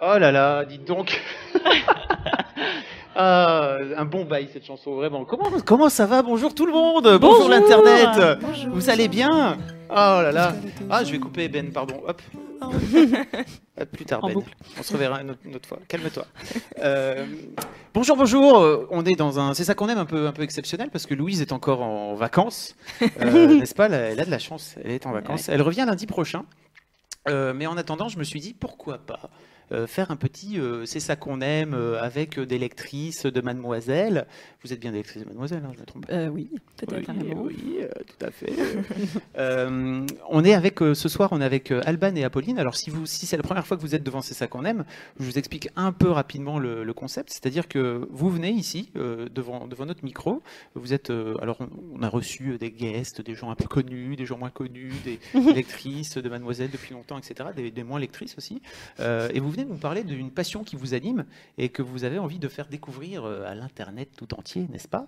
Oh là là, dites donc. Ah, un bon bail cette chanson, vraiment. Comment, comment ça va Bonjour tout le monde Bonjour, Bonjour. l'internet Bonjour. Vous allez bien Oh là là Ah, je vais couper Ben, pardon. Hop. À plus tard, En Ben. On se reverra une autre, une autre fois. Calme-toi. Euh, bonjour, bonjour. Euh, On est dans un. C'est ça qu'on aime un peu, un peu exceptionnel parce que Louise est encore en vacances. Euh, N'est-ce pas? Elle a- de la chance. Elle est en vacances. Elle revient lundi prochain. Euh, mais en attendant, je me suis dit pourquoi pas euh, faire un petit euh, c'est ça qu'on aime euh, avec euh, des lectrices de Mademoiselle. Vous êtes bien des lectrices de Mademoiselle, hein, je me trompe pas. Euh, oui, peut-être Oui, euh, tout à fait. Euh, on est avec euh, ce soir, on est avec euh, Alban et Apolline. Alors si vous, si c'est la première fois que vous êtes devant C'est ça qu'on aime, je vous explique un peu rapidement le, le concept. C'est-à-dire que vous venez ici euh, devant devant notre micro. Vous êtes euh, alors on, on a reçu euh, des guests, des gens un peu connus, des gens moins connus, des lectrices de Mademoiselle depuis longtemps, etc. Des, des moins lectrices aussi. Euh, et vous venez nous parler d'une passion qui vous anime et que vous avez envie de faire découvrir euh, à l'internet tout entier, n'est-ce pas?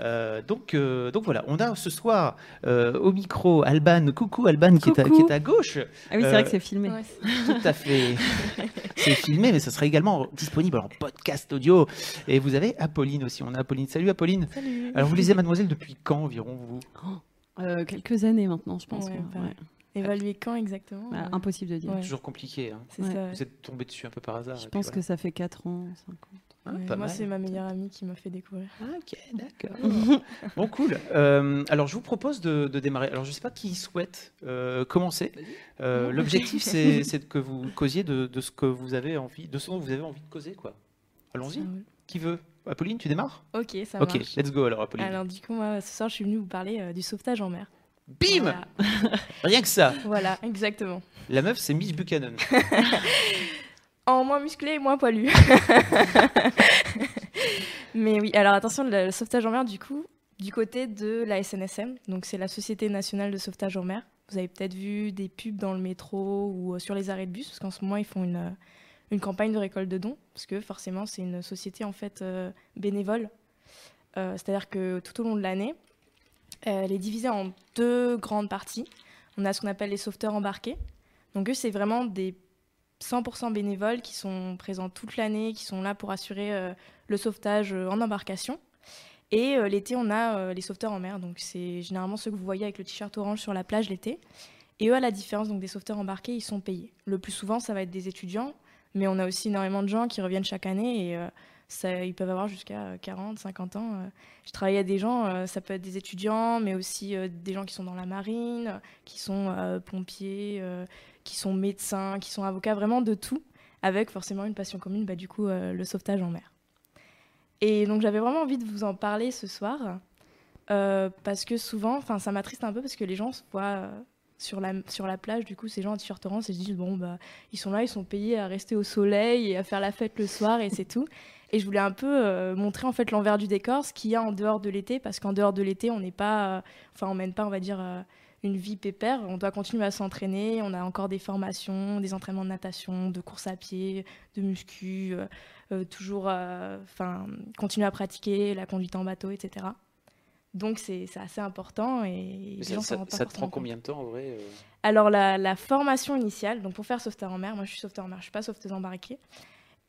Euh, Donc euh, donc voilà, on a ce soir euh, au micro Alban. Coucou Alban qui est, à, qui Coucou. est à gauche. Ah oui, c'est Euh, vrai que c'est filmé. Ouais, Tout à fait. C'est filmé, mais ça sera également disponible en podcast audio. Et vous avez Apolline aussi. On a Apolline. Salut Apolline. Salut. Alors vous lisez Mademoiselle depuis quand environ vous? Euh, quelques années maintenant, je pense. Ouais, ouais. Évaluer quand exactement Bah, euh, impossible de dire. Ouais. Toujours compliqué. hein. C'est Ouais. ça. ouais. Vous êtes tombé dessus un peu par hasard. Je pense que ça fait 4 ans, 5 ans. Ah, Moi, mal. c'est ma meilleure amie qui m'a fait découvrir. Ah, ok, d'accord. bon, cool. Euh, alors, je vous propose de, de démarrer. Alors, je ne sais pas qui souhaite euh, commencer. Euh, L'objectif, c'est c'est que vous causiez de, de ce que vous avez envie, de ce dont vous avez envie de causer, quoi. Allons-y. Ça. Qui veut? Apolline, tu démarres? Ok, ça Ok, marche. let's go alors, Apolline. Alors du coup, moi, ce soir, je suis venue vous parler euh, du sauvetage en mer. Bim Voilà, Rien que ça. Voilà, exactement. La meuf, c'est Miss Buchanan. En moins musclé et moins poilu. Mais oui, alors attention, le, le sauvetage en mer, du coup, du côté de la SNSM, donc c'est la Société nationale de sauvetage en mer. Vous avez peut-être vu des pubs dans le métro ou euh, sur les arrêts de bus, parce qu'en ce moment, ils font une, euh, une campagne de récolte de dons, parce que forcément, c'est une société en fait euh, bénévole Euh, C'est-à-dire que tout au long de l'année, elle est divisée en deux grandes parties. On a ce qu'on appelle les sauveteurs embarqués. Donc eux, c'est vraiment des 100% bénévoles qui sont présents toute l'année, qui sont là pour assurer euh, le sauvetage euh, en embarcation. Et euh, l'été, on a euh, les sauveteurs en mer. Donc c'est généralement ceux que vous voyez avec le t-shirt orange sur la plage l'été. Et eux, à la différence donc, des sauveteurs embarqués, ils sont payés. Le plus souvent, ça va être des étudiants, mais on a aussi énormément de gens qui reviennent chaque année et euh, ils peuvent avoir jusqu'à 40, 50 ans. euh. Je travaille à des gens, euh, ça peut être des étudiants, mais aussi euh, des gens qui sont dans la marine, qui sont euh, pompiers, euh, qui sont médecins, qui sont avocats, vraiment de tout, avec forcément une passion commune, bah, du coup, euh, le sauvetage en mer. Et donc j'avais vraiment envie de vous en parler ce soir, euh, parce que souvent, enfin ça m'attriste un peu, parce que les gens se voient euh, sur, la, sur la plage, du coup, ces gens en t-shirt orange, et se disent, bon, bah, ils sont là, ils sont payés à rester au soleil et à faire la fête le soir, et c'est tout. Et je voulais un peu euh, montrer en fait l'envers du décor, ce qu'il y a en dehors de l'été, parce qu'en dehors de l'été, on n'est pas, euh, enfin, on mène pas, on va dire, euh, une vie pépère. On doit continuer à s'entraîner. On a encore des formations, des entraînements de natation, de course à pied, de muscu, toujours, enfin, continuer à pratiquer la conduite en bateau, etc. Donc c'est assez important et Mais ça, gens s'en ça- rendent pas ça te prend combien de temps en vrai alors, la, la formation initiale, donc pour faire sauveteur en mer, moi je suis sauveteur en mer, je suis pas sauveteuse embarquée,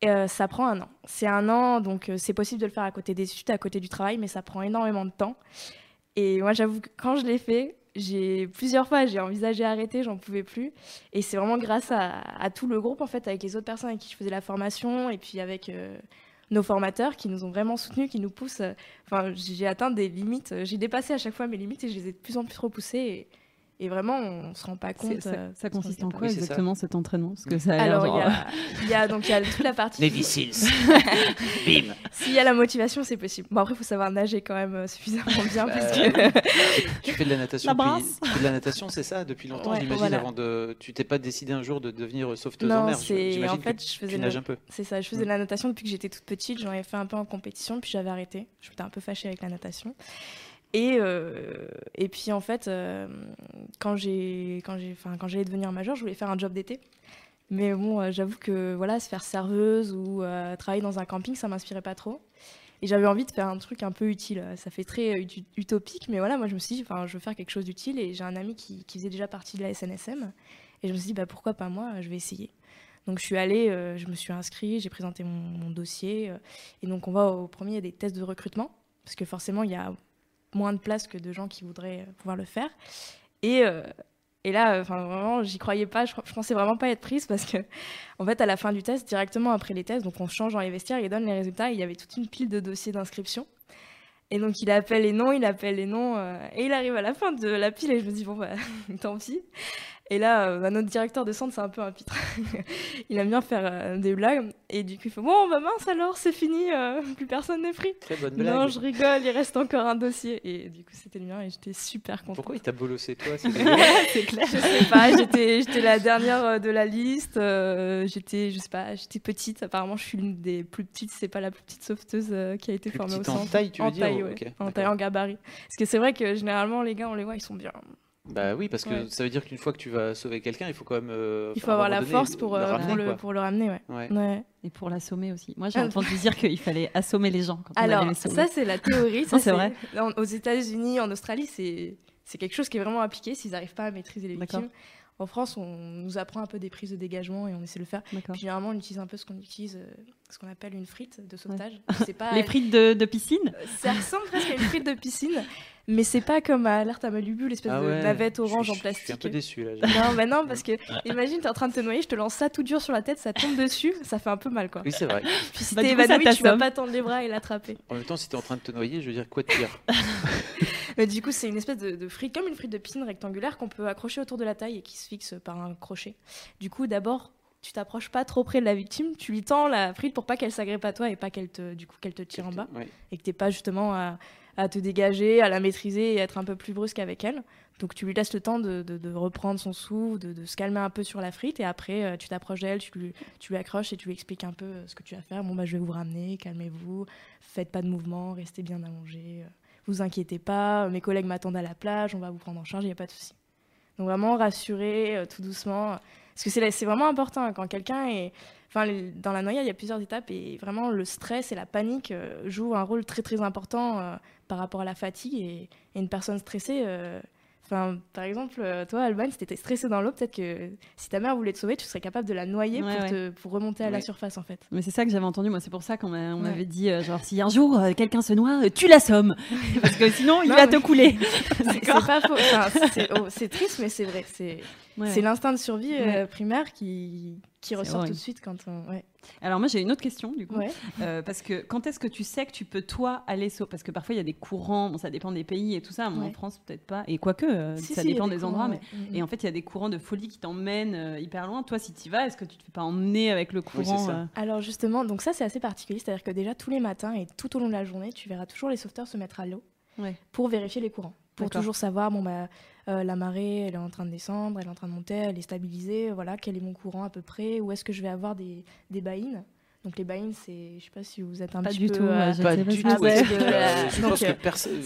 euh, ça prend un an. C'est un an, donc euh, c'est possible de le faire à côté des études, à côté du travail, mais ça prend énormément de temps. Et moi, j'avoue que quand je l'ai fait, j'ai plusieurs fois j'ai envisagé d'arrêter, j'en pouvais plus. Et c'est vraiment grâce à, tout le groupe, en fait, avec les autres personnes avec qui je faisais la formation, et puis avec euh, nos formateurs qui nous ont vraiment soutenus, qui nous poussent. Enfin, j'ai atteint des limites, j'ai dépassé à chaque fois mes limites et je les ai de plus en plus repoussées. Et vraiment, on se rend pas compte. Ça, euh, ça consiste en quoi Oui, c'est ça. exactement cet entraînement? Parce que ça a l'air Alors, il y a, y a donc il y a toute la partie. Navy Seals. Bim. S'il y a la motivation, c'est possible. Bon, après, il faut savoir nager quand même euh, suffisamment bien. Bah, parce que... Tu fais de la natation La depuis... brasse. tu fais de la natation, c'est ça, depuis longtemps, Ouais, j'imagine, voilà. avant de... Tu t'es pas décidé un jour de devenir sauveteuse en non, mer c'est. J'imagine En fait, que je tu faisais, nages le- un peu. c'est ça, je faisais de la natation depuis que j'étais toute petite. J'en ai fait un peu en compétition, puis j'avais arrêté. J'étais un peu fâchée avec la natation. Et, euh, et puis en fait, euh, quand j'ai, quand j'ai, quand j'allais devenir majeure, je voulais faire un job d'été. Mais bon, euh, j'avoue que voilà, se faire serveuse ou travailler dans un camping, ça m'inspirait pas trop. Et j'avais envie de faire un truc un peu utile. Ça fait très utopique, mais voilà, moi je me suis dit, enfin, je veux faire quelque chose d'utile. Et j'ai un ami qui, qui faisait déjà partie de la SNSM. Et je me suis dit, bah, pourquoi pas moi, je vais essayer. Donc je suis allée, je me suis inscrite, j'ai présenté mon, dossier. et donc on va au premier des tests de recrutement, parce que forcément il y a moins de place que de gens qui voudraient euh, pouvoir le faire. Et, euh, et là, euh, enfin vraiment, j'y croyais pas, je, pensais vraiment pas être prise parce que, en fait, à la fin du test, directement après les tests, donc on change dans les vestiaires, il donne les résultats, il y avait toute une pile de dossiers d'inscription. Et donc il appelle les noms, il appelle les noms, et il arrive à la fin de la pile, et je me dis, bon, bah, tant pis. Et là, euh, bah, notre directeur de centre, c'est un peu un pitre. il aime bien faire euh, des blagues. Et du coup, il fait Bon, bah mince alors, c'est fini, euh, plus personne n'est pris. Très bonne blague. Non, je rigole, il reste encore un dossier. Et du coup, c'était le mien et j'étais super contente. Pourquoi il t'a bolossé toi c'est clair. Je sais pas, j'étais, la dernière euh, de la liste. j'étais, je sais pas, j'étais petite. Apparemment, je suis l'une des plus petites. C'est pas la plus petite sauveteuse qui a été Plus formée au petite en centre. taille, tu veux en dire taille, ouais. En taille, en gabarit. Parce que c'est vrai que généralement, les gars, on les voit, ils sont bien. Bah oui, parce que Ouais. ça veut dire qu'une fois que tu vas sauver quelqu'un, il faut quand même. euh, Il faut avoir la force pour, le euh, ramener, pour, le, quoi. pour le ramener, ouais. Ouais. ouais. Et pour l'assommer aussi. Moi, j'ai entendu dire qu'il fallait assommer les gens quand on Alors, les sauver. ça, c'est la théorie. ça, c'est vrai. en- Aux États-Unis, en Australie, c'est c'est quelque chose qui est vraiment appliqué s'ils n'arrivent pas à maîtriser les victimes. En France, on nous apprend un peu des prises de dégagement et on essaie de le faire. Puis généralement, on utilise un peu ce qu'on utilise, euh, ce qu'on appelle une frite de sauvetage. C'est pas Les frites de, de piscine? Ça ressemble presque à une frite de piscine, mais c'est pas comme à alerte à Malibu, l'espèce Ah de navette orange je- en Je suis un plastique. peu déçu là. Non, bah non, parce que imagine, t'es en train de te noyer, je te lance ça tout dur sur la tête, ça tombe dessus, ça fait un peu mal, quoi. Oui, c'est vrai. Puis si Bah, t'es évanoui, tu vas pas tendre les bras et l'attraper. En même temps, si t'es en train de te noyer, je veux dire quoi de pire Mais du coup, c'est une espèce de, de frite, comme une frite de piscine rectangulaire qu'on peut accrocher autour de la taille et qui se fixe par un crochet. Du coup, d'abord, tu t'approches pas trop près de la victime, tu lui tends la frite pour pas qu'elle s'agrippe à toi et pas qu'elle te, du coup, qu'elle te tire en bas. Ouais. et que t'es pas justement à, à te dégager, à la maîtriser et être un peu plus brusque avec elle. Donc tu lui laisses le temps de, de- de reprendre son souffle, de, de se calmer un peu sur la frite et après euh, tu t'approches d'elle, tu lui, tu lui accroches et tu lui expliques un peu euh, ce que tu vas faire. Bon bah je vais vous ramener, calmez-vous, faites pas de mouvement, restez bien allongé, euh, vous inquiétez pas, mes collègues m'attendent à la plage, on va vous prendre en charge, il n'y a pas de souci. Donc vraiment rassurer tout doucement. Parce que c'est vraiment important quand quelqu'un est. Dans la noyade, il y a plusieurs étapes et vraiment le stress et la panique euh, jouent un rôle très très important euh, par rapport à la fatigue. Et, une personne stressée, euh, Enfin, par exemple, euh, toi, Alban, si t'étais stressé dans l'eau, peut-être que si ta mère voulait te sauver, tu serais capable de la noyer pour, Te, pour, remonter à la surface, en fait. Mais c'est ça que j'avais entendu, moi. C'est pour ça qu'on m'avait dit, euh, genre, si un jour euh, quelqu'un se noie, tu l'assommes. Parce que sinon, il va te couler. c'est pas faux. Oh, c'est triste, mais c'est vrai. C'est l'instinct de survie primaire qui, qui ressort tout de suite quand on. Alors moi j'ai une autre question du coup, euh, parce que quand est-ce que tu sais que tu peux toi aller sauver Parce que parfois il y a des courants, bon ça dépend des pays et tout ça, en France peut-être pas, et quoique euh, ça dépend des, endroits, mais mm, mm. et en fait il y a des courants de folie qui t'emmènent euh, hyper loin. Toi si tu vas, est-ce que tu te fais pas emmener avec le courant Alors justement, donc ça c'est assez particulier, c'est-à-dire que déjà tous les matins et tout au long de la journée, tu verras toujours les sauveteurs se mettre à l'eau pour vérifier les courants pour toujours savoir bon bah euh, la marée elle est en train de descendre elle est en train de monter elle est stabilisée voilà quel est mon courant à peu près où est-ce que je vais avoir des, des baïnes donc les buy c'est, je sais pas si vous êtes un pas petit du peu, tout, euh, pas du tout. je pense que personne,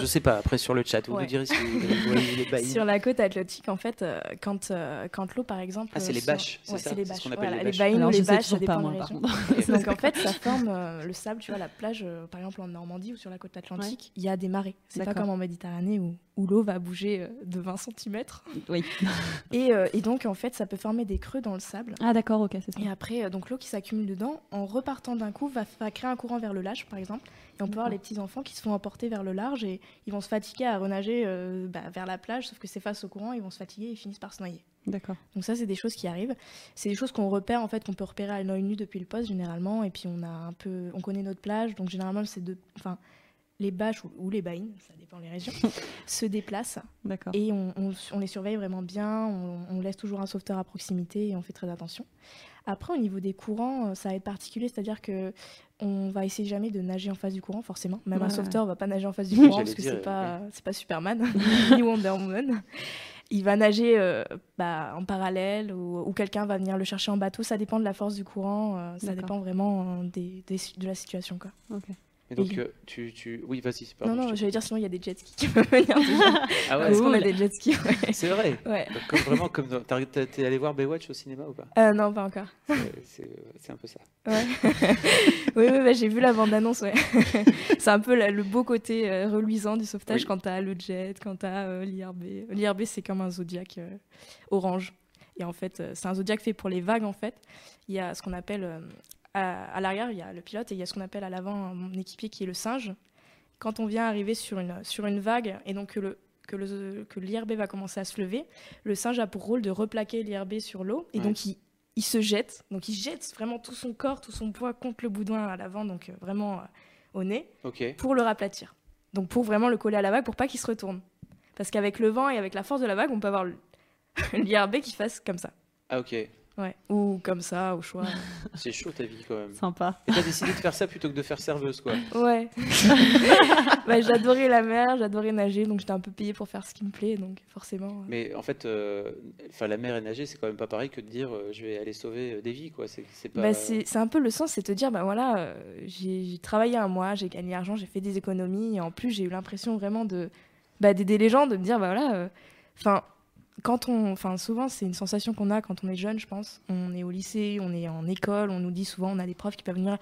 je, sais pas. Après sur le chat, vous nous direz si vous voyez les buy Sur la côte atlantique, en fait, euh, quand euh, quand l'eau, par exemple, ah c'est les bâches, c'est ça, les bâches. Voilà, les buy ou les bâches, ça dépend des régions. Donc en fait, ça forme le sable. Tu vois, la plage, par exemple en Normandie ou sur la côte atlantique, il y a des marées. C'est pas comme en Méditerranée où où l'eau va bouger de 20 cm. Oui. et, et, donc, en fait, ça peut former des creux dans le sable. Ah, d'accord, ok, c'est ça. Et après, donc l'eau qui s'accumule dedans, en repartant d'un coup, va, créer un courant vers le large, par exemple. Et on peut voir les petits enfants qui se font emporter vers le large et ils vont se fatiguer à renager euh, bah, vers la plage, sauf que c'est face au courant, ils vont se fatiguer et finissent par se noyer. D'accord. Donc ça, c'est des choses qui arrivent. C'est des choses qu'on repère, en fait, qu'on peut repérer à l'œil nu depuis le poste, généralement. Et puis, on a un peu... On connaît notre plage, donc généralement, c'est de... Enfin, les bâches ou, les baïnes, ça dépend les régions, se déplacent. Et on, on, les surveille vraiment bien, on, on, laisse toujours un sauveteur à proximité et on fait très attention. Après, au niveau des courants, euh, ça va être particulier, c'est-à-dire que on va essayer jamais de nager en face du courant, forcément. Même un sauveteur va pas nager en face du courant parce que c'est pas, pas Superman ni Wonder Woman. Il va nager euh, bah, en parallèle ou, quelqu'un va venir le chercher en bateau. Ça dépend de la force du courant, euh, ça dépend vraiment des, de la situation. Quoi. Et donc, euh, tu, tu, Oui, vas-y, c'est pas Non, non, j'allais dire, sinon, il y a des jet skis qui peuvent venir. ah ouais, Parce qu'on a des jet skis. C'est vrai Ouais. comme, vraiment, comme t'es allé voir Baywatch au cinéma ou pas? Euh, Non, pas encore. C'est un peu ça. Ouais. oui, oui bah, j'ai vu la bande-annonce, ouais. c'est un peu le beau côté euh, reluisant du sauvetage quand t'as le jet, quand t'as euh, l'IRB. L'IRB, c'est comme un zodiac euh, orange. Et en fait, c'est un zodiac fait pour les vagues, en fait. Il y a ce qu'on appelle à, l'arrière, il y a le pilote et il y a ce qu'on appelle à l'avant mon équipier qui est le singe. Quand on vient arriver sur une, sur une vague et donc que le que, le, que l'IRB va commencer à se lever, le singe a pour rôle de replaquer l'IRB sur l'eau et donc il, il, se jette. Donc il jette vraiment tout son corps, tout son poids contre le boudin à l'avant, donc euh, vraiment euh, au nez, pour le raplatir. Donc pour vraiment le coller à la vague pour pas qu'il se retourne. Parce qu'avec le vent et avec la force de la vague, on peut avoir l'IRB qui fasse comme ça. Ah ok. Ouais. Ou comme ça, au choix. C'est chaud ta vie quand même. Sympa. Et t'as décidé de faire ça plutôt que de faire serveuse quoi. Ouais. bah, j'adorais la mer, j'adorais nager, donc j'étais un peu payée pour faire ce qui me plaît, donc forcément. Euh. Mais en fait, euh, enfin la mer et nager, c'est quand même pas pareil que de dire euh, je vais aller sauver des vies quoi. C'est pas. Bah, c'est un peu le sens, c'est te dire bah voilà, j'ai travaillé un mois, j'ai gagné l'argent, j'ai fait des économies, et en plus j'ai eu l'impression vraiment de bah, d'aider les gens, de me dire bah voilà, enfin quand on, enfin souvent c'est une sensation qu'on a quand on est jeune, je pense. On est au lycée, on est en école, on nous dit souvent, on a des profs qui peuvent venir,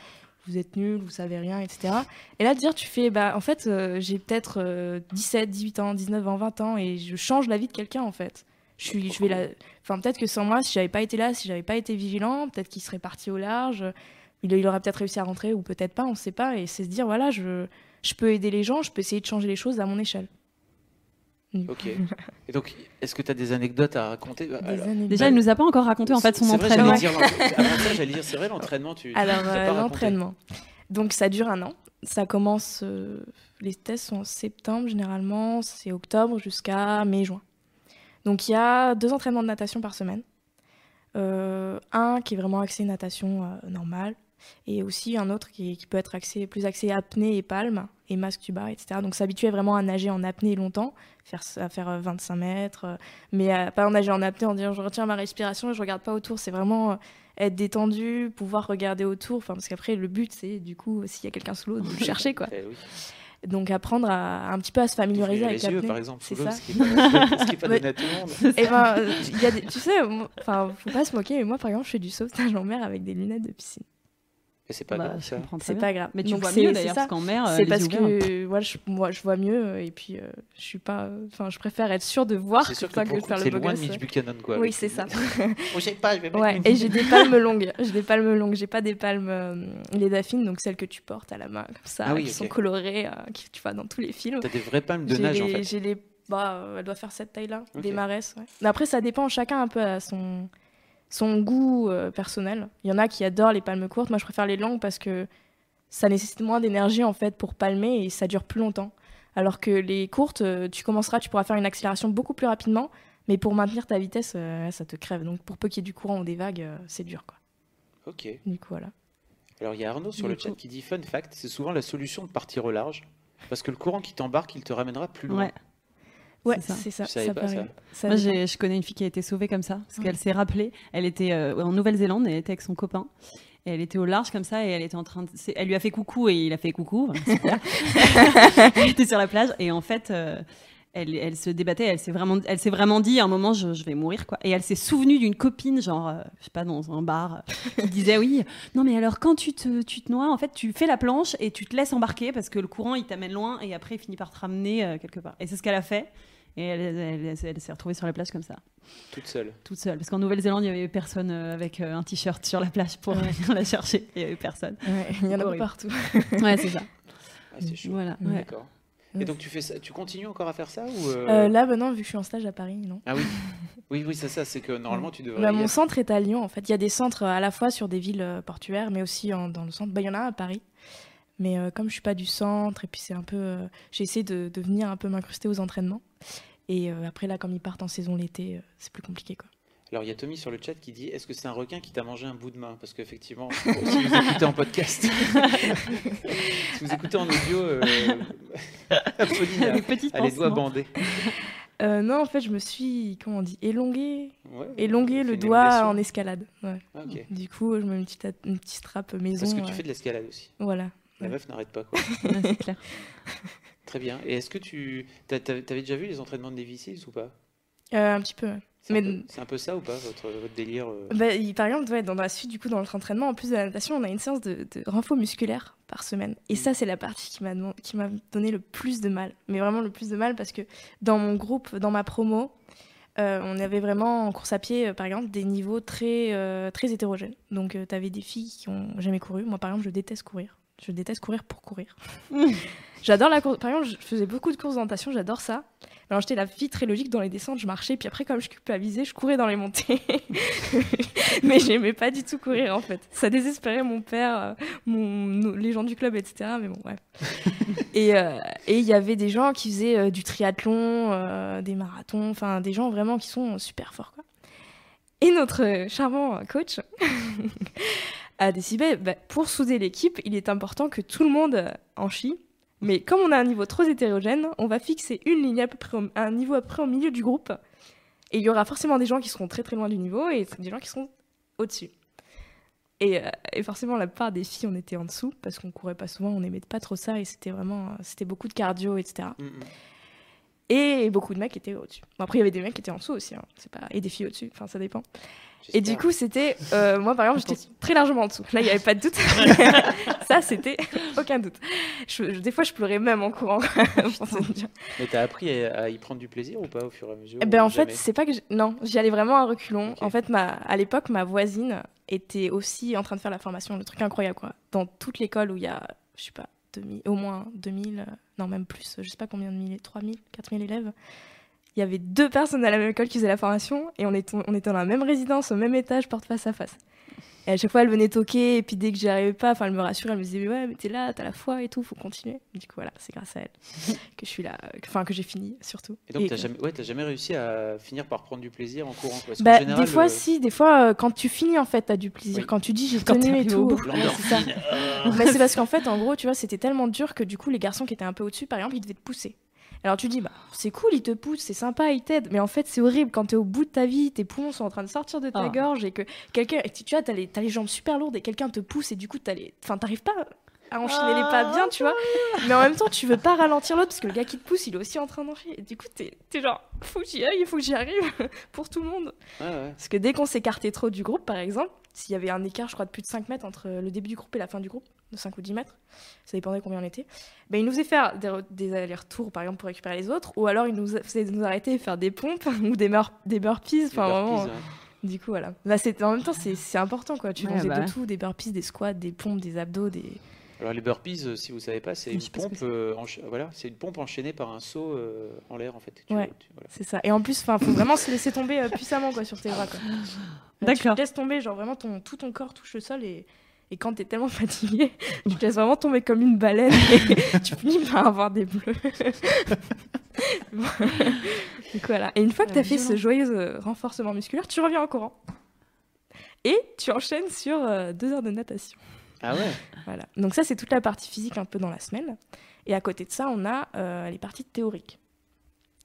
vous êtes nuls, vous savez rien, etc. Et là de dire, tu fais, bah en fait euh, j'ai peut-être 17, 18 ans, 19 ans, 20 ans et je change la vie de quelqu'un en fait. Je suis, je vais la, enfin peut-être que sans moi, si j'avais pas été là, si j'avais pas été vigilant, peut-être qu'il serait parti au large. Il, aurait peut-être réussi à rentrer ou peut-être pas, on sait pas. Et c'est se dire, voilà, je, je peux aider les gens, je peux essayer de changer les choses à mon échelle. Ok. Et donc, est-ce que tu as des anecdotes à raconter bah, Déjà, il nous a pas encore raconté en fait son entraînement. J'allais dire, c'est vrai, l'entraînement. Tu, Alors, euh, l'entraînement. Donc, ça dure un an. Ça commence. Euh, les tests sont en septembre généralement. C'est octobre jusqu'à mai-juin. Donc, il y a deux entraînements de natation par semaine. Euh, un qui est vraiment axé natation normale et aussi un autre qui, qui, peut être axé, plus axé apnée et palme et masque tuba, etc. Donc s'habituer vraiment à nager en apnée longtemps, faire, à faire 25 euh, mètres, euh, mais à, pas en nager en apnée en disant je retiens ma respiration et je regarde pas autour. C'est vraiment euh, être détendu, pouvoir regarder autour, enfin, parce qu'après le but c'est du coup s'il y a quelqu'un sous l'eau de le chercher quoi. Donc apprendre à, un petit peu à se familiariser avec les yeux, par exemple, c'est ça. Ce qui n'est pas, donné à tout le monde. Et eh ben, y a des, tu sais, enfin, faut pas se moquer, mais moi, par exemple, je fais du sauvetage en mer avec des lunettes de piscine. Et c'est pas bah, grave, ça. C'est pas grave. Mais tu vois mieux d'ailleurs, parce qu'en mer, c'est parce que moi je, moi, je vois mieux et puis euh, je suis pas, enfin, je préfère être sûr de voir que, sûr que, que, faire le beau loin de Mitch Buchanan, quoi. Oui, c'est ça. oh, pas, je vais ouais, et j'ai des palmes longues. J'ai des palmes longues. J'ai pas des palmes euh, les daphines, donc celles que tu portes à la main, comme ça, ah qui sont colorées, euh, qui tu vois dans tous les films. T'as des vraies palmes de nage en fait. J'ai les, bah, elle doit faire cette taille-là, des maresses. Mais après, ça dépend chacun un peu à son son goût euh, personnel. Il y en a qui adorent les palmes courtes. Moi, je préfère les longues parce que ça nécessite moins d'énergie en fait pour palmer et ça dure plus longtemps. Alors que les courtes, euh, tu commenceras, tu pourras faire une accélération beaucoup plus rapidement, mais pour maintenir ta vitesse, euh, ça te crève. Donc pour peu qu'il y ait du courant ou des vagues, c'est dur quoi. Ok. Du coup voilà. Alors il y a Arnaud sur le chat qui dit fun fact, c'est souvent la solution de partir au large parce que le courant qui t'embarque, il te ramènera plus loin. Ouais. Ouais, c'est ça. ça, pas, ça. Moi, je connais une fille qui a été sauvée comme ça, parce qu'elle s'est rappelée. Elle était euh, en Nouvelle-Zélande, elle était avec son copain. Et elle était au large comme ça, et elle était en train de... Elle lui a fait coucou, et il a fait coucou. elle était sur la plage, et en fait... Euh, elle, elle, se débattait, elle s'est vraiment, elle s'est vraiment dit à un moment je, je, vais mourir quoi. Et elle s'est souvenue d'une copine genre, euh, je sais pas dans un bar, qui disait oui, non mais alors quand tu te, tu te noies, en fait tu fais la planche et tu te laisses embarquer parce que le courant il t'amène loin et après il finit par te ramener quelque part. Et c'est ce qu'elle a fait. Et elle, s'est retrouvée sur la plage comme ça. Toute seule Toute seule. Parce qu'en Nouvelle-Zélande, il n'y avait personne euh, avec euh, un t-shirt sur la plage pour venir la chercher. Il n'y avait personne. il y en a partout. ouais, c'est ça. Ah, c'est chaud. Voilà. D'accord. Et donc tu fais ça, tu continues encore à faire ça ou euh... Là, maintenant, vu que je suis en stage à Paris, non. Ah oui. Oui, oui, c'est ça. C'est que normalement, tu devrais. Bah, mon centre est à Lyon. En fait, il y a des centres à la fois sur des villes portuaires, mais aussi dans le centre. Bah, il y en a un à Paris. Mais comme je suis pas du centre, et puis c'est un peu, j'ai essayé de, de, venir un peu m'incruster aux entraînements. Et euh, après, là, comme ils partent en saison l'été, euh, c'est plus compliqué. Quoi. Alors, il y a Tommy sur le chat qui dit Est-ce que c'est un requin qui t'a mangé un bout de main? Parce qu'effectivement, si vous écoutez en podcast, si vous écoutez en audio, euh, Apolline a, les doigts bandés. Euh, non, en fait, je me suis, comment on dit, élongé, élongé le doigt en escalade. Ouais. Ah, du coup, je mets une petite, une petite strap maison. Parce que tu fais de l'escalade aussi. Voilà. La meuf n'arrête pas, quoi. c'est clair. Très bien. Et est-ce que tu avais déjà vu les entraînements de Navy ou pas? Euh, Un petit peu. C'est un, peu ça ou pas votre, votre délire euh? Bah, Par exemple, dans la suite du coup dans notre entraînement, en plus de la natation, on a une séance de, de renfort musculaire par semaine. Et mm. ça, c'est la partie qui m'a donné le plus de mal. Mais vraiment le plus de mal parce que dans mon groupe, dans ma promo, euh, on avait vraiment en course à pied, par exemple, des niveaux très, très hétérogènes. Donc, tu avais des filles qui ont jamais couru. Moi, par exemple, je déteste courir. Je déteste courir pour courir. j'adore la course. Par exemple, je faisais beaucoup de courses d'orientation, j'adore ça. Alors j'étais la fille très logique dans les descentes, je marchais, puis après, comme je culpabilisais, je courais dans les montées. mais j'aimais pas du tout courir en fait. Ça désespérait mon père, euh, mon, les gens du club, etc. Mais bon, bref. Euh, et il y avait des gens qui faisaient euh, du triathlon, des marathons, enfin des gens vraiment qui sont super forts. Quoi. Et notre charmant coach a décidé, bah, pour souder l'équipe, il est important que tout le monde en chie. Mais comme on a un niveau trop hétérogène, on va fixer une ligne à peu près un niveau à peu au milieu du groupe. Et il y aura forcément des gens qui seront très très loin du niveau et des gens qui seront au-dessus. Et, euh, forcément, la plupart des filles, on était en dessous parce qu'on courait pas souvent, on n'aimait pas trop ça et c'était vraiment, c'était beaucoup de cardio, etc. Et beaucoup de mecs étaient au-dessus. Bon, après, il y avait des mecs qui étaient en dessous aussi, hein. c'est pas... et des filles au-dessus, enfin ça dépend. Et du coup, c'était. Euh, moi, par exemple, j'étais très largement en dessous. Là, il n'y avait pas de doute. ça, c'était aucun doute. des fois, je pleurais même en courant. Mais t'as appris à, y prendre du plaisir ou pas au fur et à mesure eh ben, En fait, c'est pas que. Non, j'y allais vraiment à reculons. En fait, ma... à l'époque, ma voisine était aussi en train de faire la formation. Le truc incroyable, quoi. Dans toute l'école où il y a, je sais pas, 2000, au moins 2000, non, même plus, je sais pas combien de milliers, 3000, 4000 élèves il y avait deux personnes à la même école qui faisaient la formation et on était, on était dans la même résidence, au même étage, porte face à face. Et à chaque fois, elle venait toquer et puis dès que j'y arrivais pas, enfin, elle me rassurait, elle me disait ouais, mais t'es là, t'as la foi et tout, faut continuer. du coup, voilà, c'est grâce à elle que je suis là, enfin que j'ai fini surtout. Et donc, t'as jamais, ouais, jamais réussi à finir par prendre du plaisir en courant quoi. Bah, des fois, si, des fois, euh, quand tu finis en fait, t'as du plaisir. Quand tu dis j'ai tenu et tout. c'est ça. Mais c'est parce qu'en fait, en gros, tu vois, c'était tellement dur que du coup, les garçons qui étaient un peu au-dessus, par exemple, ils devaient te pousser. Alors tu dis, bah, c'est cool, il te pousse, c'est sympa, il t'aide. Mais en fait, c'est horrible quand t'es au bout de ta vie, tes poumons sont en train de sortir de ta ah. gorge et que quelqu'un, tu vois, t'as les, as les jambes super lourdes et quelqu'un te pousse et du coup, t'as les... enfin, t'arrives pas à enchaîner les pas bien, tu vois. Mais en même temps, tu veux pas ralentir l'autre parce que le gars qui te pousse, il est aussi en train d'enchaîner. Et du coup, t'es es genre, faut que j'y aille, il faut que j'y arrive pour tout le monde. Parce que dès qu'on s'écartait trop du groupe, par exemple, s'il y avait un écart, je crois, de plus de 5 mètres entre le début du groupe et la fin du groupe, de 5 ou 10 mètres, ça dépendait combien on était, ben, il nous faisait faire des, allers-retours, par exemple, pour récupérer les autres, ou alors il nous faisait nous arrêter et faire des pompes ou des, des burpees. Enfin, vraiment. Du coup, voilà. Là, en même temps, c'est important, quoi. Tu faisais bah de tout, des burpees, des squats, des pompes, des abdos, des... Alors les burpees, euh, si vous savez pas, c'est une pompe, euh, voilà, c'est une pompe enchaînée par un saut euh, en l'air en fait. ouais, c'est ça. Et en plus, enfin, faut vraiment se laisser tomber puissamment quoi sur tes bras. D'accord. Tu laisses tomber, genre vraiment ton tout ton corps touche le sol et et quand tu es tellement fatigué, tu te laisses vraiment tomber comme une baleine et tu finis par avoir des bleus. Donc voilà. Et une fois que tu as fait ce joyeux renforcement musculaire, tu reviens en courant. Et tu enchaînes sur deux heures de natation. Ah ouais Voilà. Donc ça, c'est toute la partie physique un peu dans la semaine. Et à côté de ça, on a euh, les parties théoriques.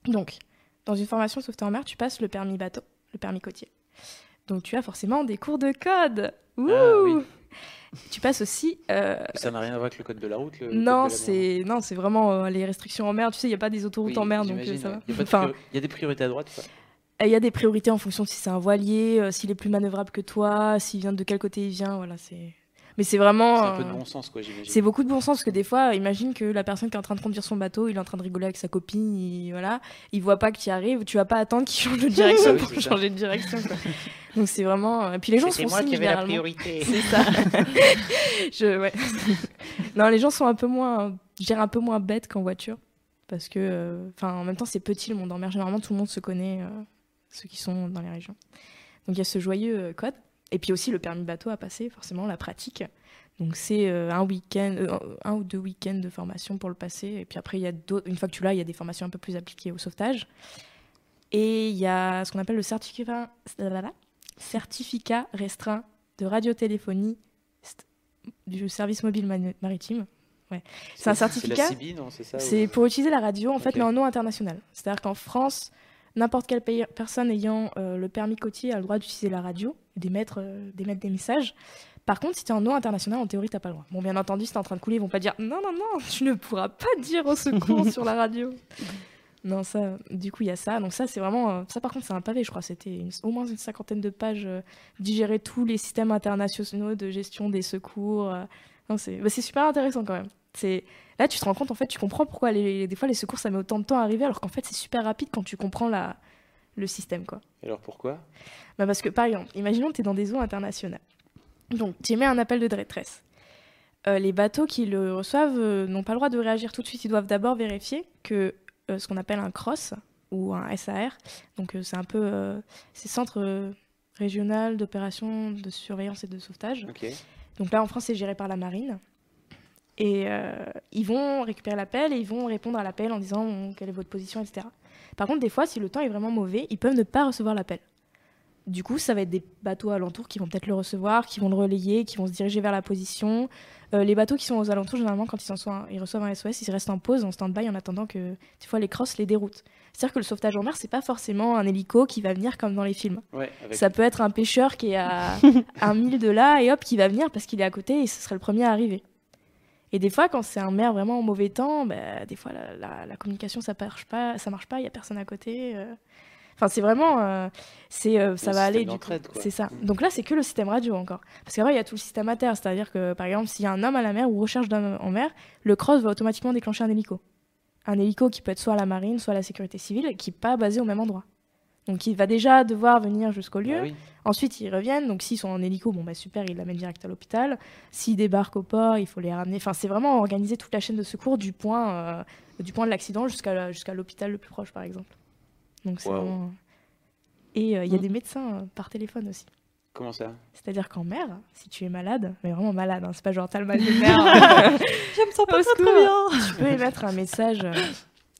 Donc, dans une formation sauveteur en mer, tu passes le permis bateau, le permis côtier. Donc tu as forcément des cours de code. Ouh ah, Tu passes aussi. Euh, ça n'a rien à voir avec le code de la route. non, c'est non, c'est vraiment euh, les restrictions en mer. Tu sais, il n'y a pas des autoroutes en mer, donc ça Il y, a des priorités à droite. Il y a des priorités en fonction de si c'est un voilier, s'il est plus manœuvrable que toi, s'il vient de quel côté il vient. Voilà, c'est mais c'est vraiment. C'est un peu de bon sens, quoi, j'imagine. C'est beaucoup de bon sens parce que des fois, imagine que la personne qui est en train de conduire son bateau, il est en train de rigoler avec sa copine, il, voilà, il voit pas que tu y arrives, tu vas pas attendre qu'il change de direction pour changer de direction. Quoi. Donc c'est vraiment. Et puis les gens sont moi qui avais la priorité. C'est ça. je, ouais. non, les gens sont un peu moins, un peu moins bêtes qu'en voiture parce que, euh, enfin, en même temps, c'est petit le monde en mer. Généralement, tout le monde se connaît, euh, ceux qui sont dans les régions. Donc il y a ce joyeux euh, code. Et puis aussi le permis bateau à passer, forcément, la pratique. Donc c'est euh, un week-end, euh, un ou deux week-ends de formation pour le passer. Et puis après, il y a une fois que tu l'as, il y a des formations un peu plus appliquées au sauvetage. Et il y a ce qu'on appelle le certificat, certificat restreint de radiotéléphonie du service mobile maritime. Ouais. C'est un certificat. C'est pour utiliser la radio, en fait, mais en eau internationale. C'est-à-dire qu'en France, n'importe quelle personne ayant euh, le permis côtier a le droit d'utiliser la radio, d'émettre euh, d'émettre des messages. Par contre, si tu es en eau internationale, en théorie, tu n'as pas le droit. Bon, bien entendu, si tu es en train de couler, ils vont pas dire non, non, non, tu ne pourras pas dire au secours sur la radio. Non, ça, du coup, il y a ça. Donc, ça, c'est vraiment. Euh, ça, par contre, c'est un pavé, je crois. C'était au moins une cinquantaine de pages, digérer tous les systèmes internationaux de gestion des secours. non, c'est bah, super intéressant quand même. C'est là tu te rends compte en fait tu comprends pourquoi les, des fois les secours ça met autant de temps à arriver alors qu'en fait c'est super rapide quand tu comprends la, le système quoi. Et alors pourquoi? Bah Parce que par exemple, imaginons que tu es dans des eaux internationales. Donc tu émets un appel de détresse. Euh, les bateaux qui le reçoivent euh, n'ont pas le droit de réagir tout de suite, ils doivent d'abord vérifier que euh, ce qu'on appelle un CROSS ou un SAR, donc c'est un peu c'est centre régional d'opération de surveillance et de sauvetage. Donc là en France c'est géré par la marine. Et euh, ils vont récupérer l'appel et ils vont répondre à l'appel en disant quelle est votre position, etc. Par contre, des fois, si le temps est vraiment mauvais, ils peuvent ne pas recevoir l'appel. Du coup, ça va être des bateaux alentours qui vont peut-être le recevoir, qui vont le relayer, qui vont se diriger vers la position. Euh, les bateaux qui sont aux alentours, généralement, quand ils, en sont, ils reçoivent un SOS, ils restent en pause, en stand-by, en attendant que, des fois, les crosses les déroutent. C'est-à-dire que le sauvetage en mer, c'est pas forcément un hélico qui va venir comme dans les films. Ça peut être un pêcheur qui est à un mille de là et hop, qui va venir parce qu'il est à côté et ce serait le premier à arriver. Et des fois, quand c'est un maire vraiment en mauvais temps, bah, des fois, la, communication, ça marche pas, ça marche pas, il y a personne à côté. Euh. Enfin, c'est vraiment, euh, c'est, euh, ça va aller du coup. C'est ça. Mm. Donc là, c'est que le système radio encore. Parce qu'après, il y a tout le système à terre. C'est-à-dire que, par exemple, s'il y a un homme à la mer ou recherche d'un homme en mer, le cross va automatiquement déclencher un hélico. Un hélico qui peut être soit à la marine, soit à la sécurité civile, qui n'est pas basé au même endroit. Donc il va déjà devoir venir jusqu'au lieu. Bah Ensuite, ils reviennent. Donc s'ils sont en hélico, bon bah super, ils l'amènent direct à l'hôpital. S'ils débarquent au port, il faut les ramener. Enfin, c'est vraiment organiser toute la chaîne de secours du point, euh, du point de l'accident jusqu'à jusqu'à l'hôpital le plus proche, par exemple. Donc c'est vraiment... Et euh, il y a mm. des médecins euh, par téléphone aussi. Comment ça? C'est-à-dire qu'en mer, si tu es malade, mais vraiment malade, hein, c'est pas genre t'as le mal de mer. Je me sens pas très, très bien. Tu peux émettre un message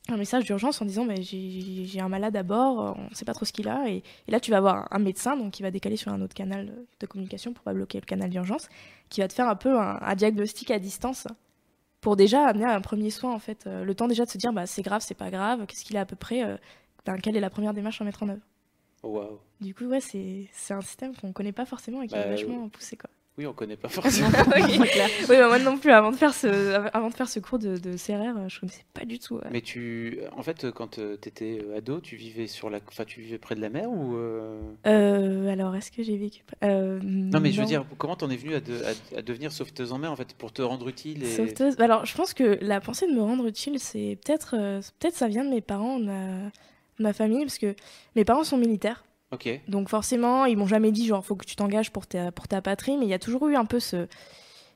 un message d'urgence en disant bah, j'ai un malade à bord, on ne sait pas trop ce qu'il a. Et, là, tu vas avoir un médecin donc, qui va décaler sur un autre canal de communication pour pas bloquer le canal d'urgence, qui va te faire un peu un, diagnostic à distance pour déjà amener un premier soin, en fait. Euh, le temps déjà de se dire bah, c'est grave, c'est pas grave, qu'est-ce qu'il a à peu près, euh, ben, quelle est la première démarche à mettre en œuvre. Oh, du coup, ouais, c'est un système qu'on ne connaît pas forcément et qui est bah, vachement poussé. Quoi. Oui, on connaît pas forcément. oui, oui moi non plus. Avant de faire ce, avant de faire ce cours de, de CRR, je connaissais pas du tout. Mais tu, en fait, quand tu étais ado, tu vivais sur la, enfin, tu vivais près de la mer ou euh... Euh, Alors, est-ce que j'ai vécu euh, Non, mais je veux dire, comment t'en es venue à, à, devenir sauveteuse en mer, en fait, pour te rendre utile et... Sauveteuse. Alors, je pense que la pensée de me rendre utile, c'est peut-être, euh, peut-être ça vient de mes parents, de ma, ma famille, parce que mes parents sont militaires. Donc forcément, ils m'ont jamais dit genre faut que tu t'engages pour ta, pour ta patrie, mais il y a toujours eu un peu ce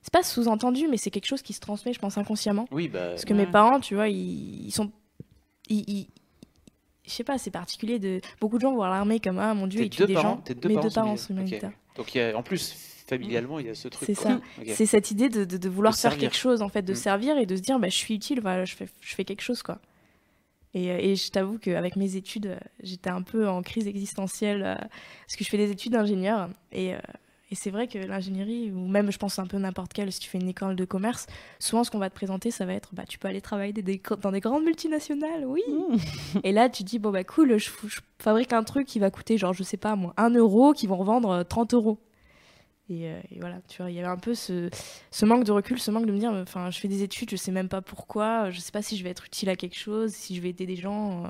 c'est pas sous-entendu, mais c'est quelque chose qui se transmet, je pense inconsciemment. Oui, bah, parce que mes parents, tu vois, ils, sont ils, je sais pas, c'est particulier de beaucoup de gens voient l'armée comme ah mon dieu, ils tuent des gens. Deux mes deux parents sont militaires. Donc y a, en plus familialement, il y a ce truc. C'est ça. C'est cette idée de, de, vouloir faire quelque chose en fait, de mm. servir et de se dire bah je suis utile, voilà, je fais je fais quelque chose quoi. Et, euh, et, je t'avoue qu'avec mes études, euh, j'étais un peu en crise existentielle euh, parce que je fais des études d'ingénieur. Et, et c'est vrai que l'ingénierie, ou même je pense un peu n'importe quelle, si tu fais une école de commerce, souvent ce qu'on va te présenter, ça va être bah, tu peux aller travailler dans des grandes multinationales, oui. Mmh. et là, tu dis bon, bah cool, je, je, fabrique un truc qui va coûter genre, je sais pas moi, 1 euro, qui vont revendre 30 euros. Euh, et, voilà, tu vois, il y avait un peu ce, ce, manque de recul, ce manque de me dire, enfin, je fais des études, je sais même pas pourquoi, je sais pas si je vais être utile à quelque chose, si je vais aider des gens. Euh.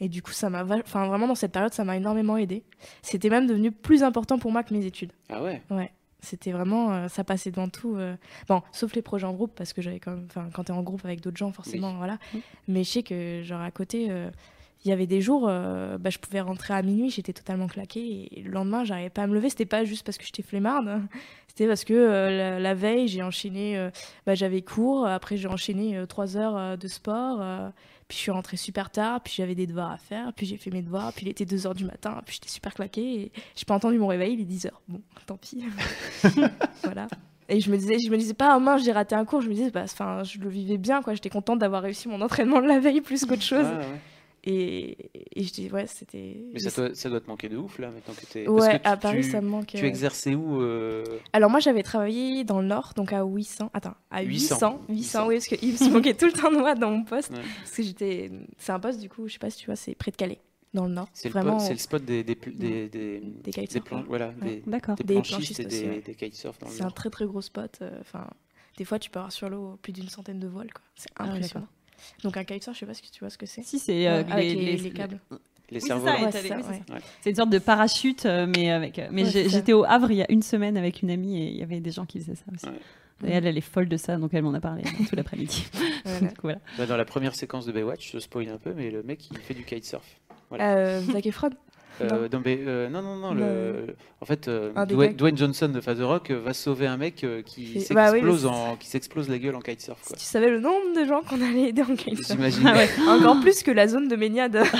et du coup, ça m'a, enfin, vraiment dans cette période, ça m'a énormément aidé. C'était même devenu plus important pour moi que mes études. Ah ouais? Ouais. C'était vraiment, euh, ça passait devant tout. Bon, sauf les projets en groupe, parce que j'avais quand même, enfin, quand t'es en groupe avec d'autres gens, forcément, voilà. Mais je sais que, genre, à côté, il y avait des jours, euh, bah, je pouvais rentrer à minuit, j'étais totalement claquée. Et le lendemain, j'arrivais pas à me lever. C'était pas juste parce que j'étais flemmarde. C'était parce que euh, la, veille, j'ai enchaîné, euh, bah, j'avais cours. Après, j'ai enchaîné trois heures de sport. puis je suis rentrée super tard. Puis j'avais des devoirs à faire. Puis j'ai fait mes devoirs. Puis il était 2 heures du matin. Puis j'étais super claquée. Et j'ai pas entendu mon réveil. Il est 10 heures. Bon, tant pis. voilà. Et je me disais, je me disais pas, oh mince, j'ai raté un cours. Je me disais, bah, enfin, je le vivais bien, quoi. J'étais contente d'avoir réussi mon entraînement de la veille plus qu'autre chose. Et, et je dis, ouais, c'était. Mais ça doit, ça doit te manquer de ouf, là, maintenant que t'es. Ouais, à Paris, ça me manque. Tu exerçais où euh Alors, moi, j'avais travaillé dans le Nord, donc à 800. Attends, à 800. 800, oui, parce qu'il se manquait tout le temps de moi dans mon poste. Parce que j'étais. C'est un poste, du coup, je sais pas si tu vois, c'est près de Calais, dans le Nord. C'est vraiment... le, spot des. Des, des, des, des kitesurfers. Voilà, des, D'accord. des planchistes et des, des kitesurfs dans le C'est un très, très gros spot. Euh, enfin, des fois, tu peux avoir sur l'eau plus d'une centaine de voiles, quoi. C'est ah impressionnant. Donc un kitesurf, je sais pas si tu vois ce que c'est. Si, c'est euh, les, câbles. Les cerveaux. c'est une sorte de parachute, euh, mais avec. Euh, mais j'étais au Havre il y a une semaine avec une amie et il y avait des gens qui faisaient ça aussi. Et elle, elle est folle de ça, donc elle m'en a parlé tout l'après-midi. voilà. Bah, dans la première séquence de Baywatch, je spoil un peu, mais le mec, il fait du kitesurf. Voilà. Zac Efron euh, euh, non. non, non, Le... En fait, euh, Dwayne, Johnson de Father Rock va sauver un mec qui bah s'explose en... qui s'explose la gueule en kitesurf. Quoi. Si tu savais le nombre de gens qu'on allait aider en kitesurf? Ah Encore plus que la zone de baignade.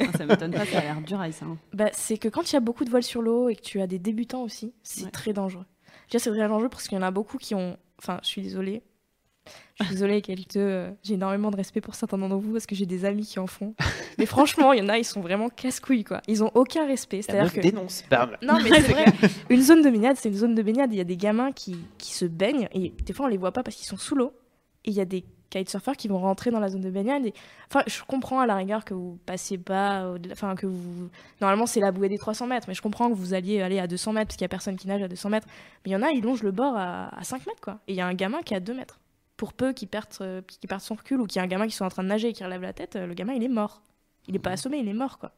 Ah, ça m'étonne pas, ça a l'air dur à ça. Hein. Bah, c'est que quand il y a beaucoup de voiles sur l'eau et que tu as des débutants aussi, c'est très dangereux. Déjà, c'est très dangereux parce qu'il y en a beaucoup qui ont. Enfin, je suis désolée, je suis désolée, euh, j'ai énormément de respect pour certains d'entre vous parce que j'ai des amis qui en font. Mais franchement, il y en a, ils sont vraiment casse-couilles, quoi. Ils ont aucun respect. C'est-à-dire que. dénonce, bam. Non, mais c'est vrai. Une zone de baignade, c'est une zone de baignade. Il y a des gamins qui, qui se baignent et des fois, on les voit pas parce qu'ils sont sous l'eau. Et il y a des kitesurfers qui vont rentrer dans la zone de baignade. Et... Enfin, je comprends à la rigueur que vous passiez pas. Enfin, que vous. Normalement, c'est la bouée des 300 mètres, mais je comprends que vous alliez aller à 200 mètres parce qu'il y a personne qui nage à 200 mètres. Mais il y en a, ils longent le bord à, à 5 mètres, quoi. Et il y a un gamin qui est à 2 mètres pour peu qu'il perde, euh, son recul ou qu'il y a un gamin qui soit en train de nager et qui relève la tête, euh, le gamin il est mort. Il n'est pas mhm. assommé, il est mort quoi.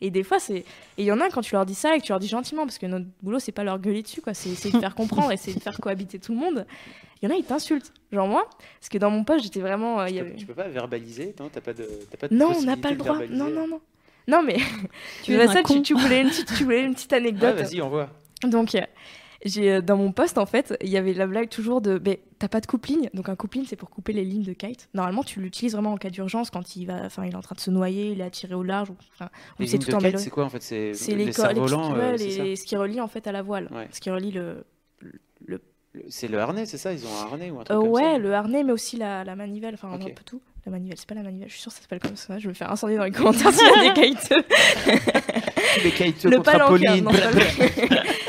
Et des fois, c'est. Et il y en a quand tu leur dis ça et que tu leur dis gentiment, parce que notre boulot, c'est pas leur gueuler dessus, quoi. C'est de faire comprendre et c'est de faire cohabiter tout le monde. Il y en a, ils t'insultent. Genre moi, parce que dans mon poste, j'étais vraiment. Euh, tu, peux, tu, peux, pas verbaliser Non, t'as pas de. pas de non, on n'a pas le droit. Non, non, non. Non, mais. tu, ça, tu, tu, voulais une petite, tu voulais une petite anecdote. Ah, vas-y, on voit. Donc, j'ai euh, dans mon poste en fait, il y avait la blague toujours de mais t'as pas de coupe-ligne, donc un coupe-ligne c'est pour couper les lignes de kite. Normalement tu l'utilises vraiment en cas d'urgence quand il va, enfin il est en train de se noyer, il est attiré au large, enfin les lignes de kite c'est quoi en fait c'est les, les, volants, euh, ce qui relie en fait à la voile, ce qui relie le, le c'est le harnais, c'est ça Ils ont un harnais ou un truc euh, comme ouais, ça le harnais, mais aussi la, la manivelle, enfin un peu tout. La manivelle, c'est pas la manivelle, je suis sûre que ça s'appelle comme ça. Je vais me faire incendier dans les commentaires s'il y a des kiteux. les kiteux contre Pauline.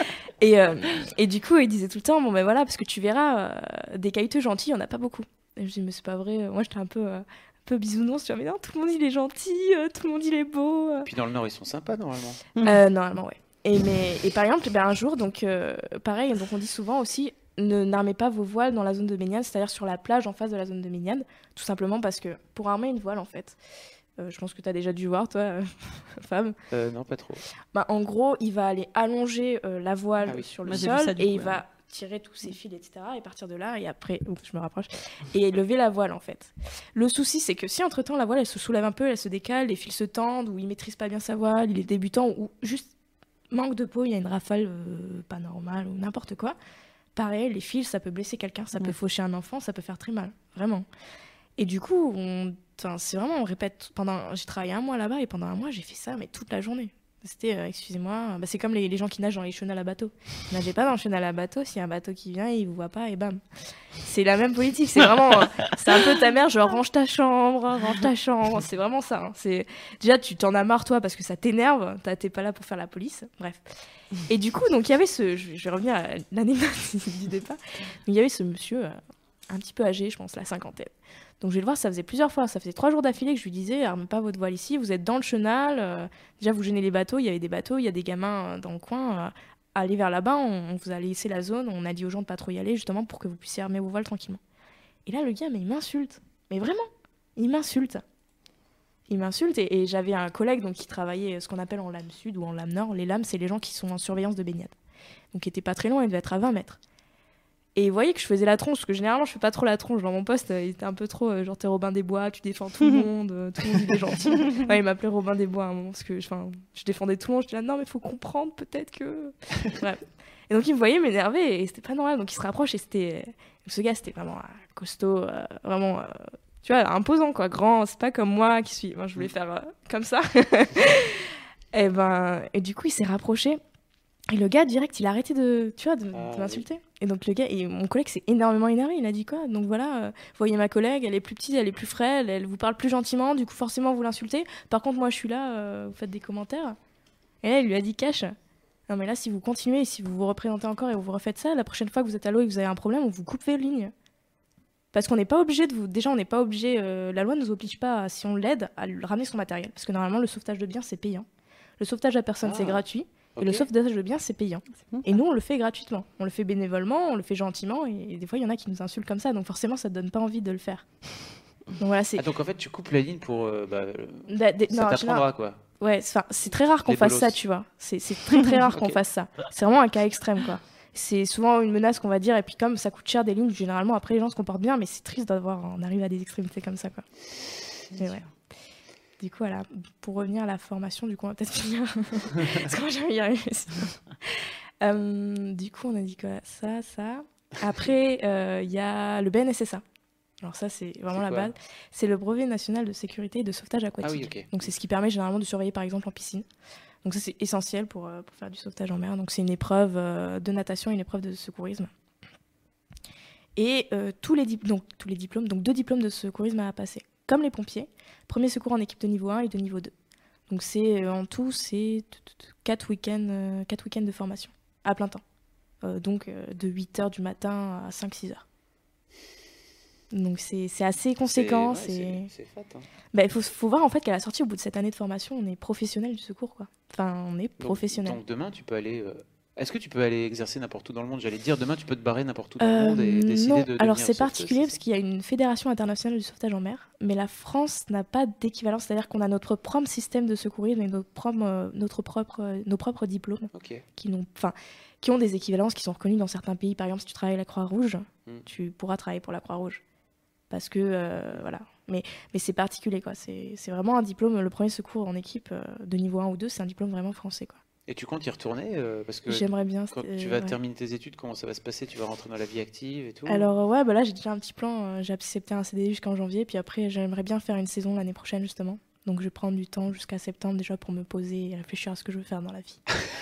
Et, euh, et du coup, il disait tout le temps, bon ben voilà, parce que tu verras, euh, des caïteux gentils, il n'y en a pas beaucoup. Et je me dis, mais c'est pas vrai. Moi, j'étais un peu, euh, un peu bisounours. Je dis, mais non, tout le monde, il est gentil, tout le monde, il est beau. Puis dans le Nord, ils sont sympas, normalement. normalement, ouais. Et, mais, et par exemple, ben, un jour, donc pareil, donc on dit souvent aussi ne n'armez pas vos voiles dans la zone de baignade, c'est-à-dire sur la plage en face de la zone de baignade, tout simplement parce que pour armer une voile, en fait, euh, je pense que tu as déjà dû voir, toi, euh, femme. Euh, non, pas trop. Bah, en gros, il va aller allonger la voile ah sur le sol et il va tirer tous ses fils, etc. Et partir de là, et après, je me rapproche, et lever la voile, en fait. Le souci, c'est que si entre-temps, la voile, elle se soulève un peu, elle se décale, les fils se tendent, ou il maîtrise pas bien sa voile, il est débutant, ou juste manque de peau, il y a une rafale pas normale, ou n'importe quoi, pareil, les fils, ça peut blesser quelqu'un, ça peut faucher un enfant, ça peut faire très mal, vraiment. Et du coup, on... c'est vraiment, on répète. Pendant... J'ai travaillé un mois là-bas et pendant un mois, j'ai fait ça, mais toute la journée. C'était, euh, excusez-moi, bah, c'est comme les, gens qui nagent dans les chenals à bateau. Nagez pas dans le chenal à bateau, s'il y a un bateau qui vient, il vous voit pas et bam. C'est la même politique, c'est vraiment, euh, c'est un peu ta mère, genre range ta chambre, range ta chambre, c'est vraiment ça. Hein. C'est déjà tu t'en as marre toi parce que ça t'énerve, t'es pas là pour faire la police, bref. Et du coup, donc il y avait ce, je vais revenir à l'anecdote du départ. Il y avait ce monsieur, euh, un petit peu âgé, je pense la cinquantaine. Donc je vais le voir, ça faisait plusieurs fois, ça faisait trois jours d'affilée que je lui disais, arme pas votre voile ici, vous êtes dans le chenal, euh, déjà vous gênez les bateaux, il y avait des bateaux, il y a des gamins euh, dans le coin, euh, allez vers là-bas, on, vous a laissé la zone, on a dit aux gens de pas trop y aller justement pour que vous puissiez armer vos voiles tranquillement. Et là le gars, mais il m'insulte, mais vraiment, il m'insulte. Il m'insulte et, j'avais un collègue donc qui travaillait ce qu'on appelle en lame sud ou en lame nord. Les lames, c'est les gens qui sont en surveillance de baignade. Donc il était pas très loin, il devait être à 20 mètres. Et vous voyez que je faisais la tronche, parce que généralement je fais pas trop la tronche dans mon poste, il était un peu trop euh, genre t'es Robin des Bois, tu défends tout le monde, euh, tout le monde est gentil. ouais, il m'appelait Robin des Bois à un moment, parce que je défendais tout le monde, je disais non mais faut comprendre peut-être que. Et donc il me voyait m'énerver et c'était pas normal, donc il se rapproche et c'était. Ce gars c'était vraiment costaud, euh, vraiment. tu vois, imposant quoi, grand, c'est pas comme moi qui suis. Moi je voulais faire comme ça. et ben, et du coup il s'est rapproché. Et le gars, direct, il a arrêté de, tu vois, de, ah m'insulter. Et donc le gars, et mon collègue s'est énormément énervé. Il a dit quoi? Donc voilà, euh, voyez ma collègue, elle est plus petite, elle est plus frêle, elle vous parle plus gentiment, du coup forcément vous l'insultez. Par contre moi je suis là, euh, vous faites des commentaires. Et là il lui a dit cash. Non mais là si vous continuez, si vous vous représentez encore et vous refaites ça, la prochaine fois que vous êtes à l'eau et que vous avez un problème, on vous coupe vos lignes. Parce qu'on n'est pas obligé de vous. Déjà, on n'est pas obligé. Euh, la loi ne nous oblige pas, si on l'aide, à ramener son matériel. Parce que normalement, le sauvetage de biens, c'est payant. Le sauvetage à personne, c'est ah. Et le sauvetage de biens, c'est payant. Et nous, on le fait gratuitement. On le fait bénévolement, on le fait gentiment. Et, des fois, il y en a qui nous insultent comme ça. Donc forcément, ça ne donne pas envie de le faire. Donc, voilà, ah, donc en fait, tu coupes la ligne pour. Euh, bah, bah ça t'apprendra, quoi. Ouais, c'est très rare qu'on fasse ça, tu vois. C'est très très rare qu'on fasse ça. C'est vraiment un cas extrême, quoi. C'est souvent une menace qu'on va dire, et puis comme ça coûte cher des lignes, généralement après les gens se comportent bien, mais c'est triste d'avoir, on arrive à des extrémités comme ça, quoi. Et ouais. Du coup, voilà, pour revenir à la formation, du coup, on va peut-être finir. Parce que moi, j'ai y arriver. euh, du coup, on a dit quoi? Ça, ça. Après, il euh, y a le BNSSA. Alors ça, c'est vraiment la base. C'est le brevet national de sécurité et de sauvetage aquatique. Ah Donc c'est ce qui permet généralement de surveiller par exemple en piscine. Donc ça, c'est essentiel pour, euh, pour, faire du sauvetage en mer. Donc c'est une épreuve euh, de natation et une épreuve de secourisme. Et tous, les donc, tous les diplômes, donc deux diplômes de secourisme à passer comme les pompiers. Premier secours en équipe de niveau 1 et de niveau 2. Donc c'est euh, en tout, c'est 4 week-ends euh, week de formation à plein temps. Euh, donc de 8h du matin à 5-6 h Donc c'est assez conséquent. C'est fat. Hein. Bah, il faut, faut, voir en fait qu'à la sortie, au bout de cette année de formation, on est professionnel du secours. Quoi. Enfin, on est professionnel. Donc, demain, tu peux aller est-ce que tu peux aller exercer n'importe où dans le monde? J'allais dire, demain, tu peux te barrer n'importe où dans le monde et euh, décider non. de. Alors, c'est particulier parce qu'il y a une fédération internationale du sauvetage en mer, mais la France n'a pas d'équivalent, c'est-à-dire qu'on a notre propre système de secourisme et notre propre, euh, notre propre, euh, nos propres diplômes qui, n'ont, qui ont des équivalences qui sont reconnues dans certains pays. Par exemple, si tu travailles à la Croix-Rouge, hmm. tu pourras travailler pour la Croix-Rouge. Parce que, voilà. Mais, mais c'est particulier, quoi. C'est, c'est vraiment un diplôme, le premier secours en équipe de niveau 1 ou 2, c'est un diplôme vraiment français, quoi. Et tu comptes y retourner euh, parce que J'aimerais bien. Quand tu vas terminer tes études, comment ça va se passer? Tu vas rentrer dans la vie active et tout? Alors ouais, bah là j'ai déjà un petit plan. Euh, j'ai accepté un CDI jusqu'en janvier, puis après j'aimerais bien faire une saison l'année prochaine justement. Donc je vais prendre du temps jusqu'à septembre déjà pour me poser et réfléchir à ce que je veux faire dans la vie.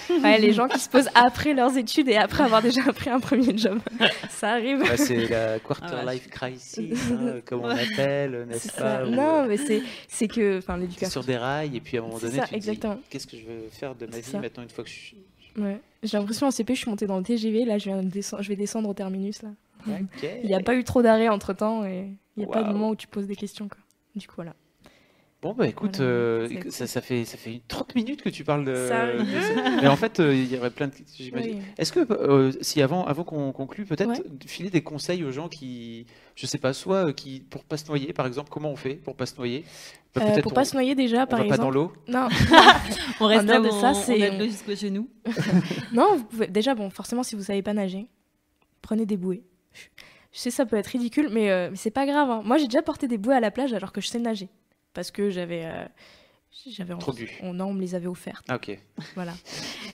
ouais, les gens qui se posent après leurs études et après avoir déjà appris un premier job. Ça arrive. c'est la quarter ah, life crisis, hein, comme on appelle, n'est-ce pas Non, mais c'est que enfin l'éducation sur des rails et puis à un moment donné ça, tu exactement. qu'est-ce que je veux faire de ma vie maintenant une fois que je suis Ouais. J'ai l'impression en CP je suis montée dans le TGV, là je, viens je vais descendre au terminus là. Il n'y a pas eu trop d'arrêt entre temps et il n'y a pas de moment où tu poses des questions quoi. Du coup voilà. Bon, bah écoute, euh, ça, ça, fait, ça fait 30 minutes que tu parles de. Ça Mais en fait, euh, il y aurait plein de. J'imagine. Est-ce que, euh, si avant, avant qu'on conclue, peut-être filer des conseils aux gens qui, je sais pas, soit qui, pour pas se noyer, par exemple, comment on fait pour pas se noyer bah, Pour pas se noyer, déjà, par exemple. pas dans l'eau Non. on reste là, de ça, c'est. On jusqu'au chez nous. non, vous pouvez... déjà, bon, forcément, si vous savez pas nager, prenez des bouées. Je sais, ça peut être ridicule, mais, mais c'est pas grave. Hein. Moi, j'ai déjà porté des bouées à la plage alors que je sais nager parce que j'avais. Euh, j'avais Trop on, non, on me les avait offertes. Ah, ok. Voilà.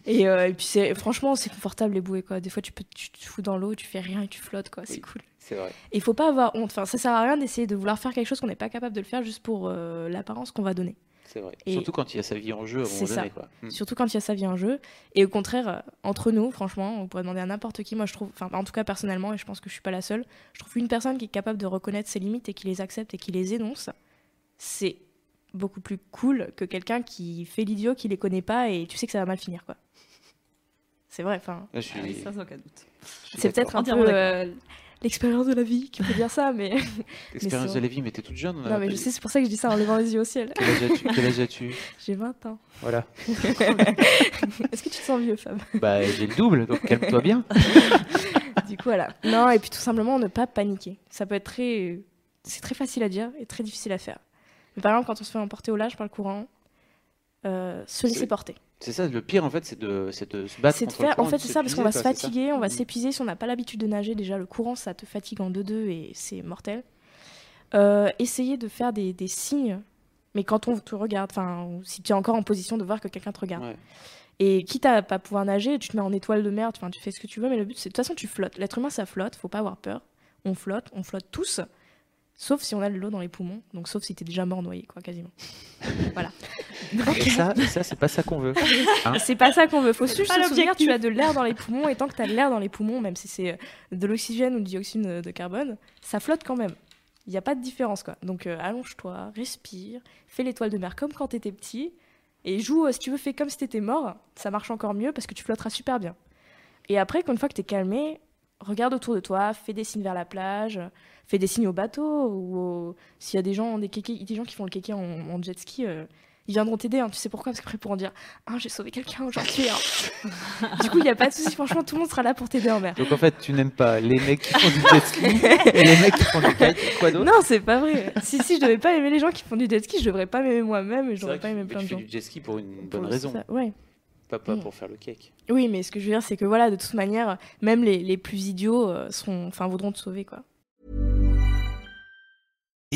Et, euh, et puis, c'est, franchement, c'est confortable les bouées, quoi. Des fois, tu, peux, tu te fous dans l'eau, tu fais rien et tu flottes, quoi. C'est cool. C'est vrai. Et il faut pas avoir honte. Enfin, ça sert à rien d'essayer de vouloir faire quelque chose qu'on n'est pas capable de le faire juste pour euh, l'apparence qu'on va donner. C'est vrai. Surtout quand il y a sa vie en jeu à un moment donné. Quoi. Hmm. Surtout quand il y a sa vie en jeu. Et au contraire, entre nous, franchement, on pourrait demander à n'importe qui. Moi, je trouve, enfin, en tout cas personnellement, et je pense que je suis pas la seule, je trouve une personne qui est capable de reconnaître ses limites et qui les accepte et qui les énonce, c'est beaucoup plus cool que quelqu'un qui fait l'idiot, qui les connaît pas et tu sais que ça va mal finir, quoi. C'est vrai, enfin. Ah, c'est peut-être un peu euh, l'expérience de la vie qui peut dire ça, mais. L'expérience de la vie, mais t'es toute jeune. Non, mais je sais, c'est pour ça que je dis ça en levant les yeux au ciel. Quel âge as-tu? J'ai 20 ans. Voilà. Est-ce que tu te sens vieux, femme Bah, j'ai le double, donc calme-toi bien. du coup, voilà. Non, et puis tout simplement, ne pas paniquer. Ça peut être très. C'est très facile à dire et très difficile à faire par exemple, quand on se fait emporter au large par le courant, euh, se laisser porter. C'est ça, le pire en fait, c'est de, de, se battre. Contre le courant, en fait, c'est ça, parce qu'on va se fatiguer, on va mm. s'épuiser. Si on n'a pas l'habitude de nager, déjà le courant, ça te fatigue en deux-deux et c'est mortel. Euh, essayer de faire des, des, signes, mais quand on te regarde, enfin, si tu es encore en position de voir que quelqu'un te regarde. Et quitte à pas pouvoir nager, tu te mets en étoile de mer, tu fais ce que tu veux, mais le but, c'est de toute façon, tu flottes. L'être humain, ça flotte, faut pas avoir peur. On flotte, on flotte tous. Sauf si on a de l'eau dans les poumons, donc sauf si tu es déjà mort noyé, quoi, quasiment. voilà. Et ça, ça c'est pas ça qu'on veut. Hein c'est pas ça qu'on veut. Faut juste se souvenir, tu as de l'air dans les poumons, et tant que tu as de l'air dans les poumons, même si c'est euh, de l'oxygène ou du dioxyde de carbone, ça flotte quand même. Il n'y a pas de différence, quoi. Donc euh, allonge-toi, respire, fais l'étoile de mer comme quand tu étais petit, et joue, euh, si tu veux, fais comme si tu étais mort, ça marche encore mieux parce que tu flotteras super bien. Et après, une fois que tu es calmé, regarde autour de toi, fais des signes vers la plage, fais des signes au bateau, ou s'il y a des gens, des, des gens qui font le kéké en, jet ski, euh, ils viendront t'aider. Hein. Tu sais pourquoi? Parce qu'après, pourront dire Ah, j'ai sauvé quelqu'un aujourd'hui. Hein. du coup, il n'y a pas de souci. Franchement, tout le monde sera là pour t'aider en mer. Donc en fait, tu n'aimes pas les mecs qui font du jet ski et les mecs qui font du kite. Quoi d'autre? Non, c'est pas vrai. si, si, je devais pas aimer les gens qui font du jet ski, je devrais pas m'aimer moi-même et je devrais pas aimer plein de gens. Tu fais du jet ski pour une bonne raison. Ouais. Pas, pas mm. pour faire le cake. Oui, mais ce que je veux dire, c'est que voilà, de toute manière, même les, les plus idiots euh, seront, enfin, voudront te sauver, quoi.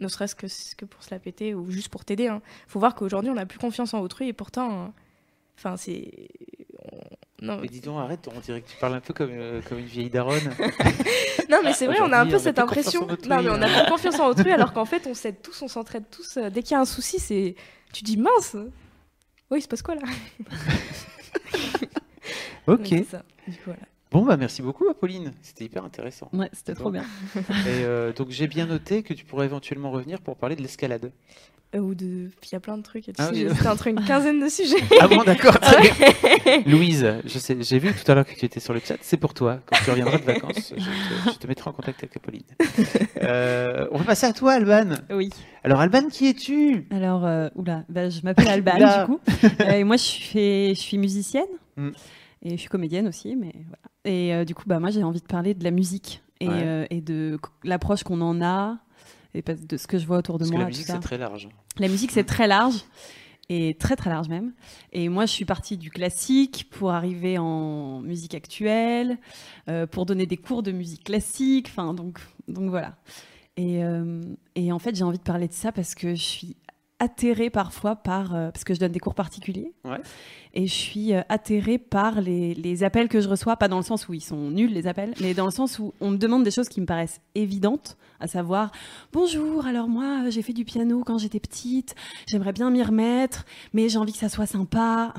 Ne serait-ce que, que pour se la péter ou juste pour t'aider. Hein. Faut voir qu'aujourd'hui on n'a plus confiance en autrui et pourtant, enfin c'est Non, mais dis donc, arrête, on dirait que tu parles un peu comme, euh, comme une vieille daronne. non, mais c'est vrai, on a un peu cette impression. Non, mais on a pas confiance en autrui, alors qu'en fait, on s'aide tous, on s'entraide tous. Euh, dès qu'il y a un souci, c'est. Tu dis mince Oui, il se passe quoi là? Ok. Ça, du coup, voilà. Bon, bah merci beaucoup, Apolline. C'était hyper intéressant. Ouais, c'était trop bien. Et euh, donc, j'ai bien noté que tu pourrais éventuellement revenir pour parler de l'escalade. Euh, ou de. Il y a plein de trucs. Ah C'était entre une quinzaine de sujets. Ah bon, d'accord. Louise, j'ai vu tout à l'heure que tu étais sur le chat. C'est pour toi. Quand tu reviendras de vacances, je te, mettrai en contact avec Apolline. Euh, on va passer à toi, Alban. Oui. Alors, Alban, qui es-tu? Alors, euh, oula, bah, je m'appelle Alban, du coup. et moi, je suis, je suis musicienne. Mm. Et je suis comédienne aussi. Mais voilà. Et du coup, bah, moi, j'ai envie de parler de la musique et, et de l'approche qu'on en a et de ce que je vois autour de Parce moi. Que la musique, c'est très large. La musique, c'est très large et très très large même. Et moi, je suis partie du classique pour arriver en musique actuelle, euh, pour donner des cours de musique classique. Enfin, donc, donc voilà. Et, euh, et en fait, j'ai envie de parler de ça parce que je suis atterrée parfois par parce que je donne des cours particuliers. Et je suis atterrée par les, les, appels que je reçois pas dans le sens où ils sont nuls les appels mais dans le sens où on me demande des choses qui me paraissent évidentes à savoir bonjour alors moi j'ai fait du piano quand j'étais petite j'aimerais bien m'y remettre mais j'ai envie que ça soit sympa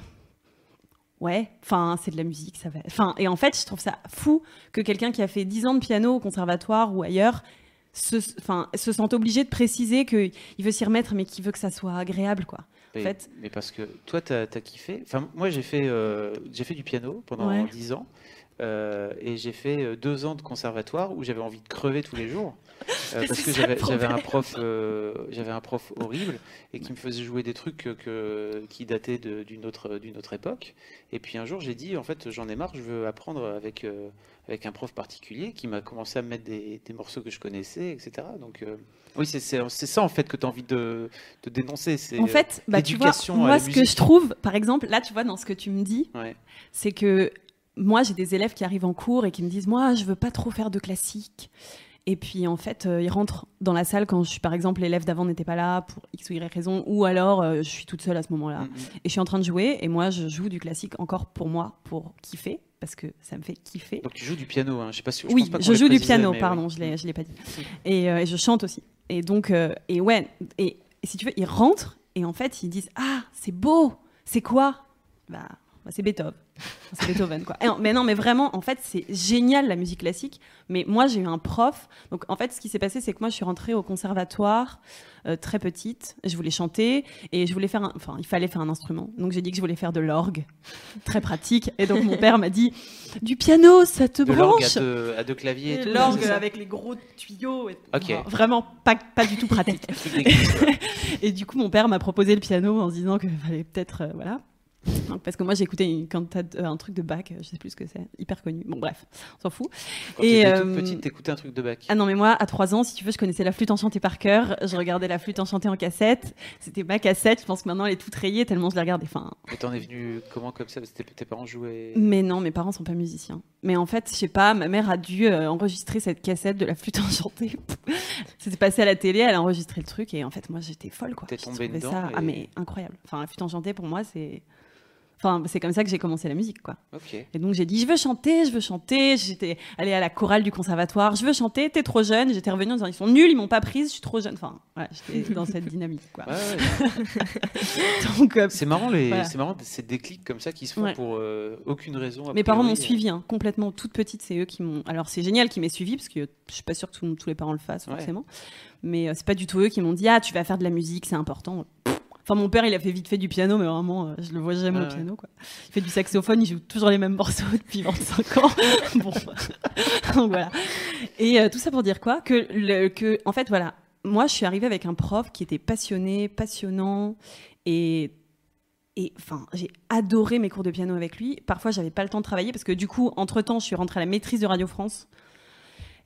ouais, enfin, c'est de la musique, ça va. Enfin, et en fait, je trouve ça fou que quelqu'un qui a fait 10 ans de piano au conservatoire ou ailleurs se, enfin, se sente obligé de préciser qu'il veut s'y remettre, mais qu'il veut que ça soit agréable, quoi. Mais, en fait. mais parce que toi, tu as, kiffé. Enfin, moi, j'ai fait, euh, j'ai fait du piano pendant 10 ans. Euh, et j'ai fait euh, deux ans de conservatoire où j'avais envie de crever tous les jours parce que j'avais un prof j'avais un prof horrible et qui me faisait jouer des trucs que, qui dataient d'une autre d'une autre époque. Et puis un jour j'ai dit en fait j'en ai marre je veux apprendre avec avec un prof particulier qui m'a commencé à me mettre des, des, morceaux que je connaissais etc donc oui c'est ça en fait que tu as envie de, de dénoncer c'est en fait bah, tu vois, moi ce que je trouve par exemple là tu vois dans ce que tu me dis c'est que moi, j'ai des élèves qui arrivent en cours et qui me disent Moi, je veux pas trop faire de classique. Et puis, en fait, euh, ils rentrent dans la salle quand je suis, par exemple, l'élève d'avant n'était pas là pour X ou Y raison, ou alors euh, je suis toute seule à ce moment-là. Mm, mm. Et je suis en train de jouer, et moi, je joue du classique encore pour moi, pour kiffer, parce que ça me fait kiffer. Donc, tu joues du piano, hein. je sais pas si. oui, je joue du piano, pardon, je ne l'ai pas dit. Et, euh, et, je chante aussi. Et donc, et ouais, et, et, si tu veux, ils rentrent, et en fait, ils disent Ah, c'est beau, c'est quoi? Bah c'est Beethoven. C'est Beethoven, quoi. mais non, mais vraiment, en fait, c'est génial la musique classique. Mais moi, j'ai eu un prof. Donc, en fait, ce qui s'est passé, c'est que moi, je suis rentrée au conservatoire euh, très petite. Je voulais chanter et je voulais faire. Enfin, il fallait faire un instrument. Donc, j'ai dit que je voulais faire de l'orgue, très pratique. Et donc, mon père m'a dit du piano, ça te de branche. À deux, à deux claviers. L'orgue avec les gros tuyaux. Et vraiment pas, pas du tout pratique. et du coup, mon père m'a proposé le piano en se disant qu'il fallait peut-être, euh, voilà parce que moi j'ai écouté une, euh, un truc de bac, je sais plus ce que c'est, hyper connu. Bon bref, on s'en fout. Quand et étais toute euh, petite, t'écoutais un truc de bac. Ah non mais moi à 3 ans, si tu veux, je connaissais la flûte enchantée par cœur. Je regardais la flûte enchantée en cassette. C'était ma cassette. Je pense que maintenant elle est toute rayée tellement je la regardais. Enfin. Et t'en es venu comment comme ça? Parce que tes parents jouaient. Mais non, mes parents sont pas musiciens. Mais en fait, je sais pas, ma mère a dû euh, enregistrer cette cassette de la flûte enchantée. C'était passé à la télé, elle a enregistré le truc et en fait moi j'étais folle quoi. T'es tombée dedans. Ça, Ah mais incroyable. Enfin la flûte enchantée pour moi c'est Enfin, c'est comme ça que j'ai commencé la musique, quoi. Et donc j'ai dit, je veux chanter, je veux chanter. J'étais allée à la chorale du conservatoire, je veux chanter. T'es trop jeune. J'étais revenue en disant, ils sont nuls, ils m'ont pas prise, je suis trop jeune. Enfin, ouais, j'étais dans cette dynamique, quoi. donc euh, c'est marrant les, c'est marrant ces déclics comme ça qui se font pour euh, aucune raison. Mes parents m'ont suivi, hein, complètement toute petite. C'est eux qui m'ont. Alors c'est génial qu'ils m'aient suivi parce que je suis pas sûre que tous les parents le fassent forcément. Mais euh, c'est pas du tout eux qui m'ont dit, ah, tu vas faire de la musique, c'est important. Enfin, mon père, il a fait vite fait du piano, mais vraiment, euh, je le vois jamais au piano. Quoi. Il fait du saxophone, il joue toujours les mêmes morceaux depuis 25 ans. bon, donc voilà. Et euh, tout ça pour dire quoi? Que, le, que, en fait, voilà, moi, je suis arrivée avec un prof qui était passionné, passionnant, et et enfin, j'ai adoré mes cours de piano avec lui. Parfois, j'avais pas le temps de travailler parce que du coup, entre temps, je suis rentrée à la maîtrise de Radio France.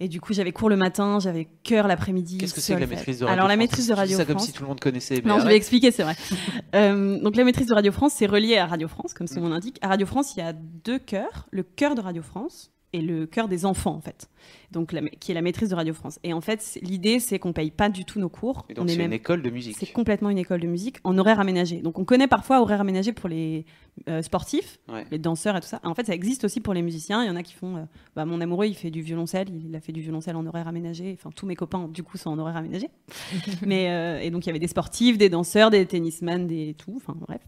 Et du coup, j'avais cours le matin, j'avais cœur l'après-midi. Qu'est-ce que c'est que la maîtrise de Radio Alors, la maîtrise de Radio ça France. comme si tout le monde connaissait. Non, je vais expliquer, c'est vrai. euh, donc, la maîtrise de Radio France, c'est relié à Radio France, comme son nom l'indique. À Radio France, il y a deux chœurs. Le chœur de Radio France et le chœur des enfants, en fait donc qui est la maîtrise de Radio France. Et en fait, l'idée, c'est qu'on paye pas du tout nos cours. Et donc c'est une école de musique. C'est complètement une école de musique en horaire aménagé. Donc on connaît parfois horaire aménagé pour les euh, sportifs, les danseurs et tout ça. En fait, ça existe aussi pour les musiciens. Il y en a qui font. Euh, bah, mon amoureux, il fait du violoncelle. Il a fait du violoncelle en horaire aménagé. Enfin, tous mes copains, du coup, sont en horaire aménagé. Mais euh, et donc il y avait des sportifs, des danseurs, des tennisman, des tout. Enfin bref.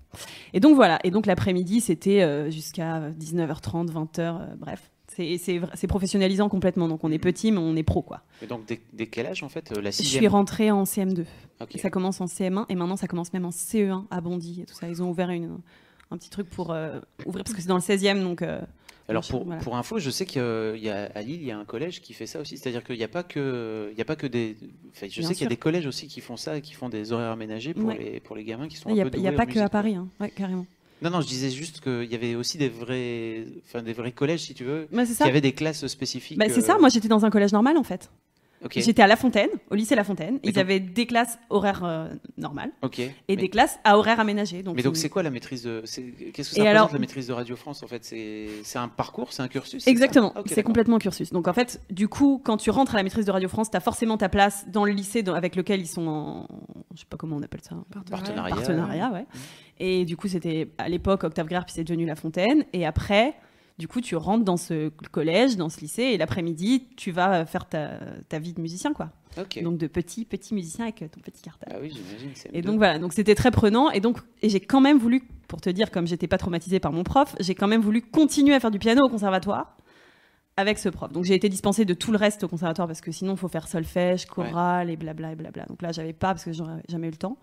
Et donc voilà. Et donc l'après-midi, c'était jusqu'à 19h30, 20h, bref c'est professionnalisant complètement. Donc on est petit, mais on est pro, quoi. Et donc dès, quel âge en fait euh, la Je suis rentrée en CM2. Ça commence en CM1 et maintenant ça commence même en CE1 à Bondy et tout ça. Ils ont ouvert une, un petit truc pour euh, ouvrir parce que c'est dans le 16e, donc. Euh, alors pour, pour info, je sais qu'à Lille, il y a un collège qui fait ça aussi. C'est-à-dire qu'il n'y a pas que, il y a pas que des. je sais qu'il y a des collèges aussi qui font ça qui font des horaires aménagés pour les pour les gamins qui sont. Il n'y a, a, pas que à Paris, hein. ouais, carrément. Non, non, je disais juste qu'il y avait aussi des vrais, enfin, des vrais collèges, si tu veux, Il qui avaient des classes spécifiques. Bah, c'est ça, euh, moi j'étais dans un collège normal en fait. J'étais à La Fontaine, au lycée La Fontaine. Ils avaient des classes horaires euh, normales et des classes à horaires aménagés. Donc mais donc, c'est quoi la maîtrise de. Qu'est-ce que ça représente la maîtrise de Radio France en fait? C'est un parcours, c'est un cursus Exactement, c'est complètement un cursus. Donc en fait, du coup, quand tu rentres à la maîtrise de Radio France, tu as forcément ta place dans le lycée avec lequel ils sont je sais pas comment on appelle ça. Partenariat. Partenariat, ouais. Et du coup, c'était à l'époque Octave Grère, puis c'est devenu La Fontaine. Et après, du coup, tu rentres dans ce collège, dans ce lycée, et l'après-midi, tu vas faire ta, ta, vie de musicien, quoi. Donc de petit, petit musicien avec ton petit cartable. Ah oui, j'imagine. Et donc voilà, donc c'était très prenant. Et donc, et j'ai quand même voulu, pour te dire, comme j'étais pas traumatisée par mon prof, j'ai quand même voulu continuer à faire du piano au conservatoire avec ce prof. Donc j'ai été dispensée de tout le reste au conservatoire parce que sinon il faut faire solfège, chorale et blabla et blabla. Donc là j'avais pas parce que j'aurais jamais eu le temps.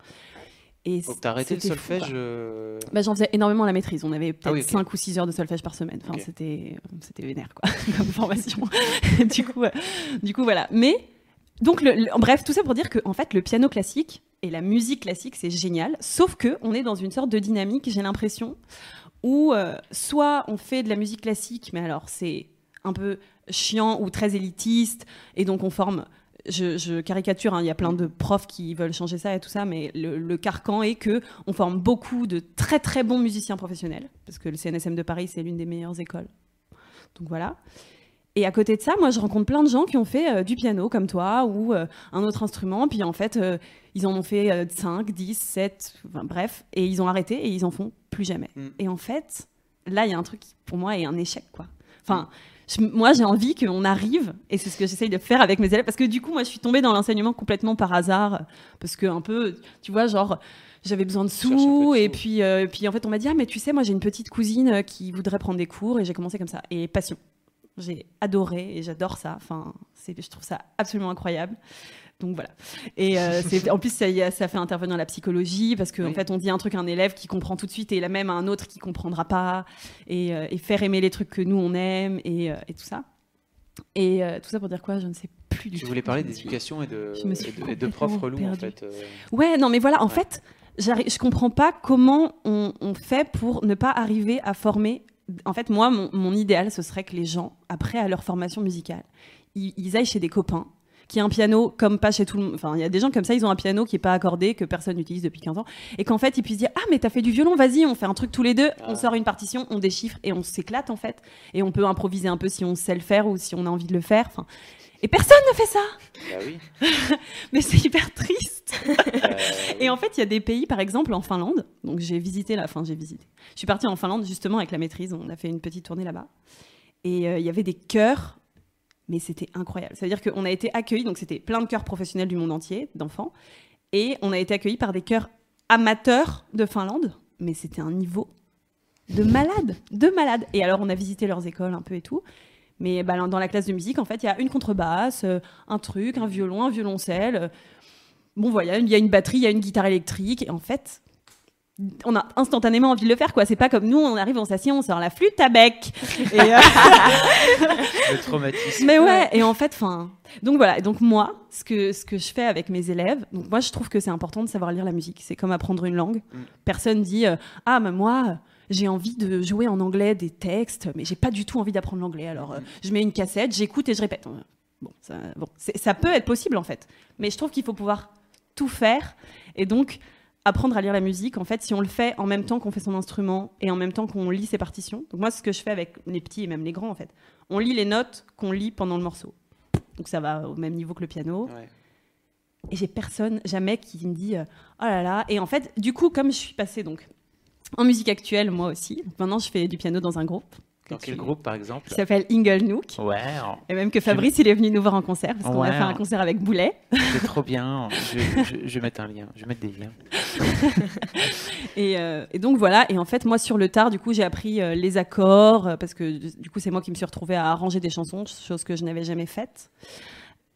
Et Donc t'as arrêté le solfège euh, bah, J'en faisais énormément à la maîtrise. On avait peut-être 5 ou 6 heures de solfège par semaine. Enfin, c'était, c'était vénère, quoi, comme formation. du, coup, euh, du coup, voilà. Mais, donc, le, bref, tout ça pour dire que, en fait, le piano classique et la musique classique, c'est génial. Sauf que on est dans une sorte de dynamique, j'ai l'impression, où euh, soit on fait de la musique classique, mais alors c'est un peu chiant ou très élitiste, et donc on forme je, caricature, hein, il y a plein de profs qui veulent changer ça et tout ça, mais le, carcan est que on forme beaucoup de très très bons musiciens professionnels, parce que le CNSM de Paris, c'est l'une des meilleures écoles. Donc voilà. Et à côté de ça, moi, je rencontre plein de gens qui ont fait euh, du piano comme toi ou euh, un autre instrument, puis en fait, euh, ils en ont fait 5, 10, 7, bref, et ils ont arrêté et ils en font plus jamais. Mm. Et en fait, là, il y a un truc qui, pour moi, est un échec, quoi. Enfin, moi, j'ai envie qu'on arrive, et c'est ce que j'essaye de faire avec mes élèves, parce que du coup, moi, je suis tombée dans l'enseignement complètement par hasard, parce que un peu, tu vois, genre, j'avais besoin de sous, et puis, euh, puis en fait, on m'a dit, ah, mais tu sais, moi, j'ai une petite cousine euh, qui voudrait prendre des cours, et j'ai commencé comme ça, et passion. J'ai adoré, et j'adore ça. Enfin, je trouve ça absolument incroyable. Donc voilà. Et euh, en plus, ça, ça, fait intervenir la psychologie parce qu'en en fait, on dit un truc à un élève qui comprend tout de suite et la même à un autre qui comprendra pas. Et, euh, faire aimer les trucs que nous, on aime et, euh, et tout ça. Et tout ça pour dire quoi? Je ne sais plus du tout. Je voulais parler d'éducation et de, et de, profs relous, en fait. Ouais, non, mais voilà, en fait, je comprends pas comment on, on, fait pour ne pas arriver à former. En fait, moi, mon, mon idéal, ce serait que les gens, après à leur formation musicale, ils, ils aillent chez des copains qui a un piano comme pas chez tout le monde. Enfin, il y a des gens comme ça, ils ont un piano qui est pas accordé, que personne n'utilise depuis 15 ans, et qu'en fait, ils puissent dire Ah, mais t'as fait du violon, vas-y, on fait un truc tous les deux, on sort une partition, on déchiffre et on s'éclate en fait. Et on peut improviser un peu si on sait le faire ou si on a envie de le faire. Enfin, et personne ne fait ça bah oui. Mais c'est hyper triste euh, Et en fait, il y a des pays, par exemple en Finlande, donc j'ai visité la fin, j'ai visité. Je suis partie en Finlande justement avec la maîtrise, on a fait une petite tournée là-bas. Et euh, il y avait des chœurs mais c'était incroyable. C'est-à-dire qu'on a été accueillis, donc c'était plein de chœurs professionnels du monde entier, d'enfants, et on a été accueillis par des chœurs amateurs de Finlande, mais c'était un niveau de malade, de malade. Et alors on a visité leurs écoles un peu et tout, mais bah, dans la classe de musique, en fait, il y a une contrebasse, euh, un truc, un violon, un violoncelle. Euh, bon, voilà, il y a une batterie, il y a une guitare électrique, et en fait, on a instantanément envie de le faire quoi. C'est pas comme nous on arrive on s'assied on sort la flûte à bec. Et euh, le traumatisme. Mais ouais et en fait enfin donc voilà. Donc moi ce que ce que je fais avec mes élèves donc moi je trouve que c'est important de savoir lire la musique. C'est comme apprendre une langue. Mm. personne dit euh, ah mais moi j'ai envie de jouer en anglais des textes mais j'ai pas du tout envie d'apprendre l'anglais. Alors euh, je mets une cassette j'écoute et je répète. Bon ça bon ça peut être possible en fait. Mais je trouve qu'il faut pouvoir tout faire. Et donc apprendre à lire la musique, en fait, si on le fait en même temps qu'on fait son instrument et en même temps qu'on lit ses partitions. Donc moi, c'est ce que je fais avec les petits et même les grands, en fait. On lit les notes qu'on lit pendant le morceau. Donc ça va au même niveau que le piano. Et j'ai personne jamais qui me dit euh, oh là là. Et en fait, du coup, comme je suis passée donc en musique actuelle, moi aussi. maintenant, je fais du piano dans un groupe. Dans quel groupe, par exemple Qui s'appelle Ingle Nook. Ouais. Et même que Fabrice, il est venu nous voir en concert, parce qu'on a fait un concert avec Boulet. C'est trop bien. Je, vais mettre un lien. Je vais mettre des liens. Euh, et, donc voilà. Et en fait, moi, sur le tard, du coup, j'ai appris euh, les accords, euh, parce que du coup, c'est moi qui me suis retrouvée à arranger des chansons, chose que je n'avais jamais faite.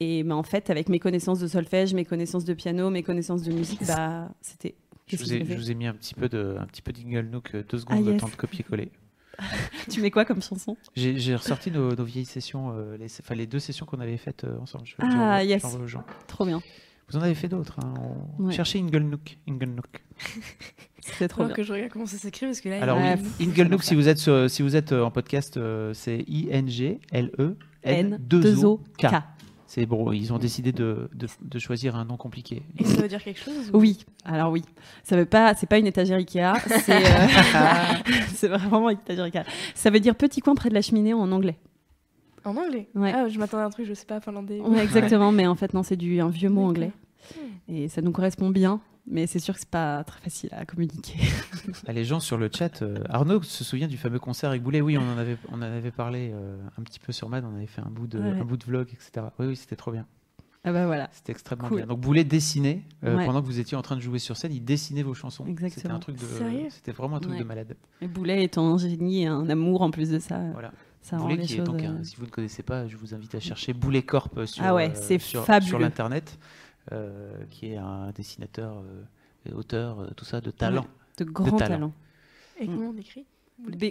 Et mais en fait, avec mes connaissances de solfège, mes connaissances de piano, mes connaissances de musique, bah, c'était. Je vous, ai, je vous, ai, mis un petit peu de, un petit peu d'Ingle Nook, deux secondes de ah, temps de copier-coller. tu mets quoi comme chanson? J'ai ressorti nos, vieilles sessions, euh, les, enfin, les deux sessions qu'on avait faites euh, ensemble. Je, ah, yes. Trop bien. Vous en avez fait d'autres. Hein. Cherchez Ingle Nook. C'est trop bien. que je regarde comment ça s'écrit parce que là. Alors oui, Ingle Nook, si vous êtes si vous êtes euh, en podcast, c'est I N G L E N 2 O K. C'est bon, ils ont décidé de, de, choisir un nom compliqué. Et ça veut dire quelque chose Oui. Alors oui, ça veut pas, c'est pas une étagère Ikea, c'est euh, vraiment une étagère Ikea. Ça veut dire petit coin près de la cheminée en anglais. En anglais? Ouais. Ah, je m'attendais à un truc, je sais pas, finlandais. Ouais, exactement, mais en fait non, c'est du un vieux mot anglais. Et ça nous correspond bien mais c'est sûr que c'est pas très facile à communiquer. Ah, les gens sur le chat, euh, Arnaud se souvient du fameux concert avec Boulet. Oui, on en avait, on en avait parlé euh, un petit peu sur Mad. On avait fait un bout de, un bout de vlog, etc. Oui, oui, c'était trop bien. Ah bah voilà. C'était extrêmement bien. Donc Boulet dessinait euh, pendant que vous étiez en train de jouer sur scène. Il dessinait vos chansons. C'était un truc de, c'était vraiment un truc de malade. Et Boulet étant un génie et un amour en plus de ça. Voilà. Ça Boulet qui est donc, si vous ne connaissez pas, je vous invite à chercher Boulet Corp sur, ah ouais, sur, sur l'internet, qui est un dessinateur auteur, euh, tout ça, de talent. de grand talent. Et comment on écrit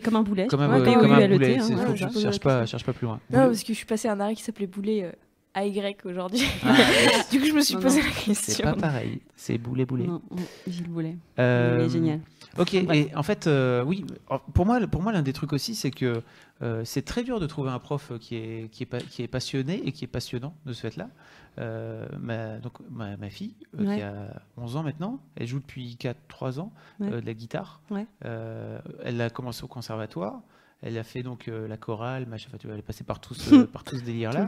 comme un boulet. Comme un, ouais, comme un boulet. Hein, ouais, je cherche pas, cherche pas plus loin. Non, parce que je suis passé à un arrêt qui s'appelait boulet euh, AY aujourd'hui. Ah, du coup, je me suis posé la question. C'est pas pareil. C'est boulet boulet. Non, Gilles Boulet. Euh, génial. Ok, et en fait, euh, oui, pour moi, pour moi l'un des trucs aussi, c'est que euh, c'est très dur de trouver un prof qui est, qui est, qui est passionné et qui est passionnant de ce fait-là. Euh, ma, donc, ma, ma fille, qui a 11 ans maintenant, elle joue depuis 4-3 ans de la guitare. elle a commencé au conservatoire. Elle a fait donc la chorale, machin, elle est passée par tout ce, par tout ce délire-là.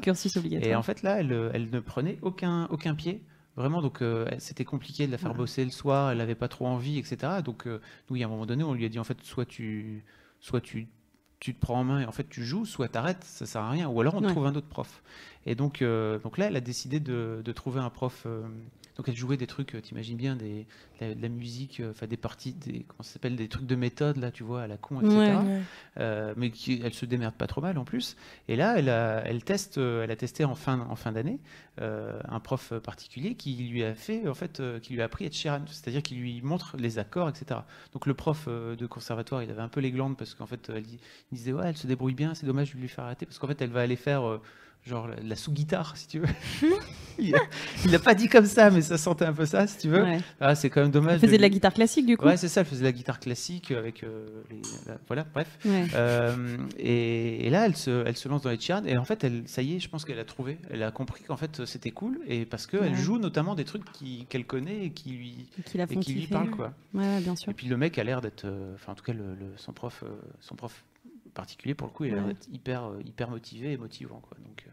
Et en fait, là, elle, elle ne prenait aucun, aucun pied Vraiment, donc euh, c'était compliqué de la faire bosser le soir, elle n'avait pas trop envie, etc. Donc euh, nous, il y a un moment donné, on lui a dit en fait, soit tu, soit tu, tu te prends en main et en fait tu joues, soit t'arrêtes, ça sert à rien, ou alors on trouve un autre prof. Et donc, euh, donc là, elle a décidé de, de trouver un prof donc elle jouait des trucs, euh, t'imagines bien, des, de la, musique, euh, enfin des parties, des, comment ça s'appelle, des trucs de méthode, là, tu vois, à la con, etc. Euh, mais qui, elle se démerde pas trop mal en plus. Et là, elle a, elle teste, elle a testé en fin, en fin d'année un prof particulier qui lui a fait, en fait, qui lui a appris à être Sheeran, c'est-à-dire qui lui montre les accords, etc. Donc le prof de conservatoire, il avait un peu les glandes parce qu'en fait, elle, il disait ouais, elle se débrouille bien, c'est dommage de lui faire arrêter parce qu'en fait, elle va aller faire genre la, sous-guitare, si tu veux. il n'a pas dit comme ça, mais ça sentait un peu ça, si tu veux. Ah, c'est quand même dommage. Elle faisait de, la guitare classique, du coup. Ouais, c'est ça, elle faisait de la guitare classique avec euh, les, voilà, bref. Euh, et, là, elle se, elle se lance dans les charts et en fait, elle, ça y est, je pense qu'elle a trouvé, elle a compris qu'en fait c'était cool et parce qu'elle joue notamment des trucs qu'elle connaît et qui lui, et qui lui parlent quoi. Ouais, bien sûr. Et puis le mec a l'air d'être, euh, enfin en tout cas le, son prof, son prof particulier pour le coup, il a l'air d'être hyper, hyper motivé et motivant quoi. Donc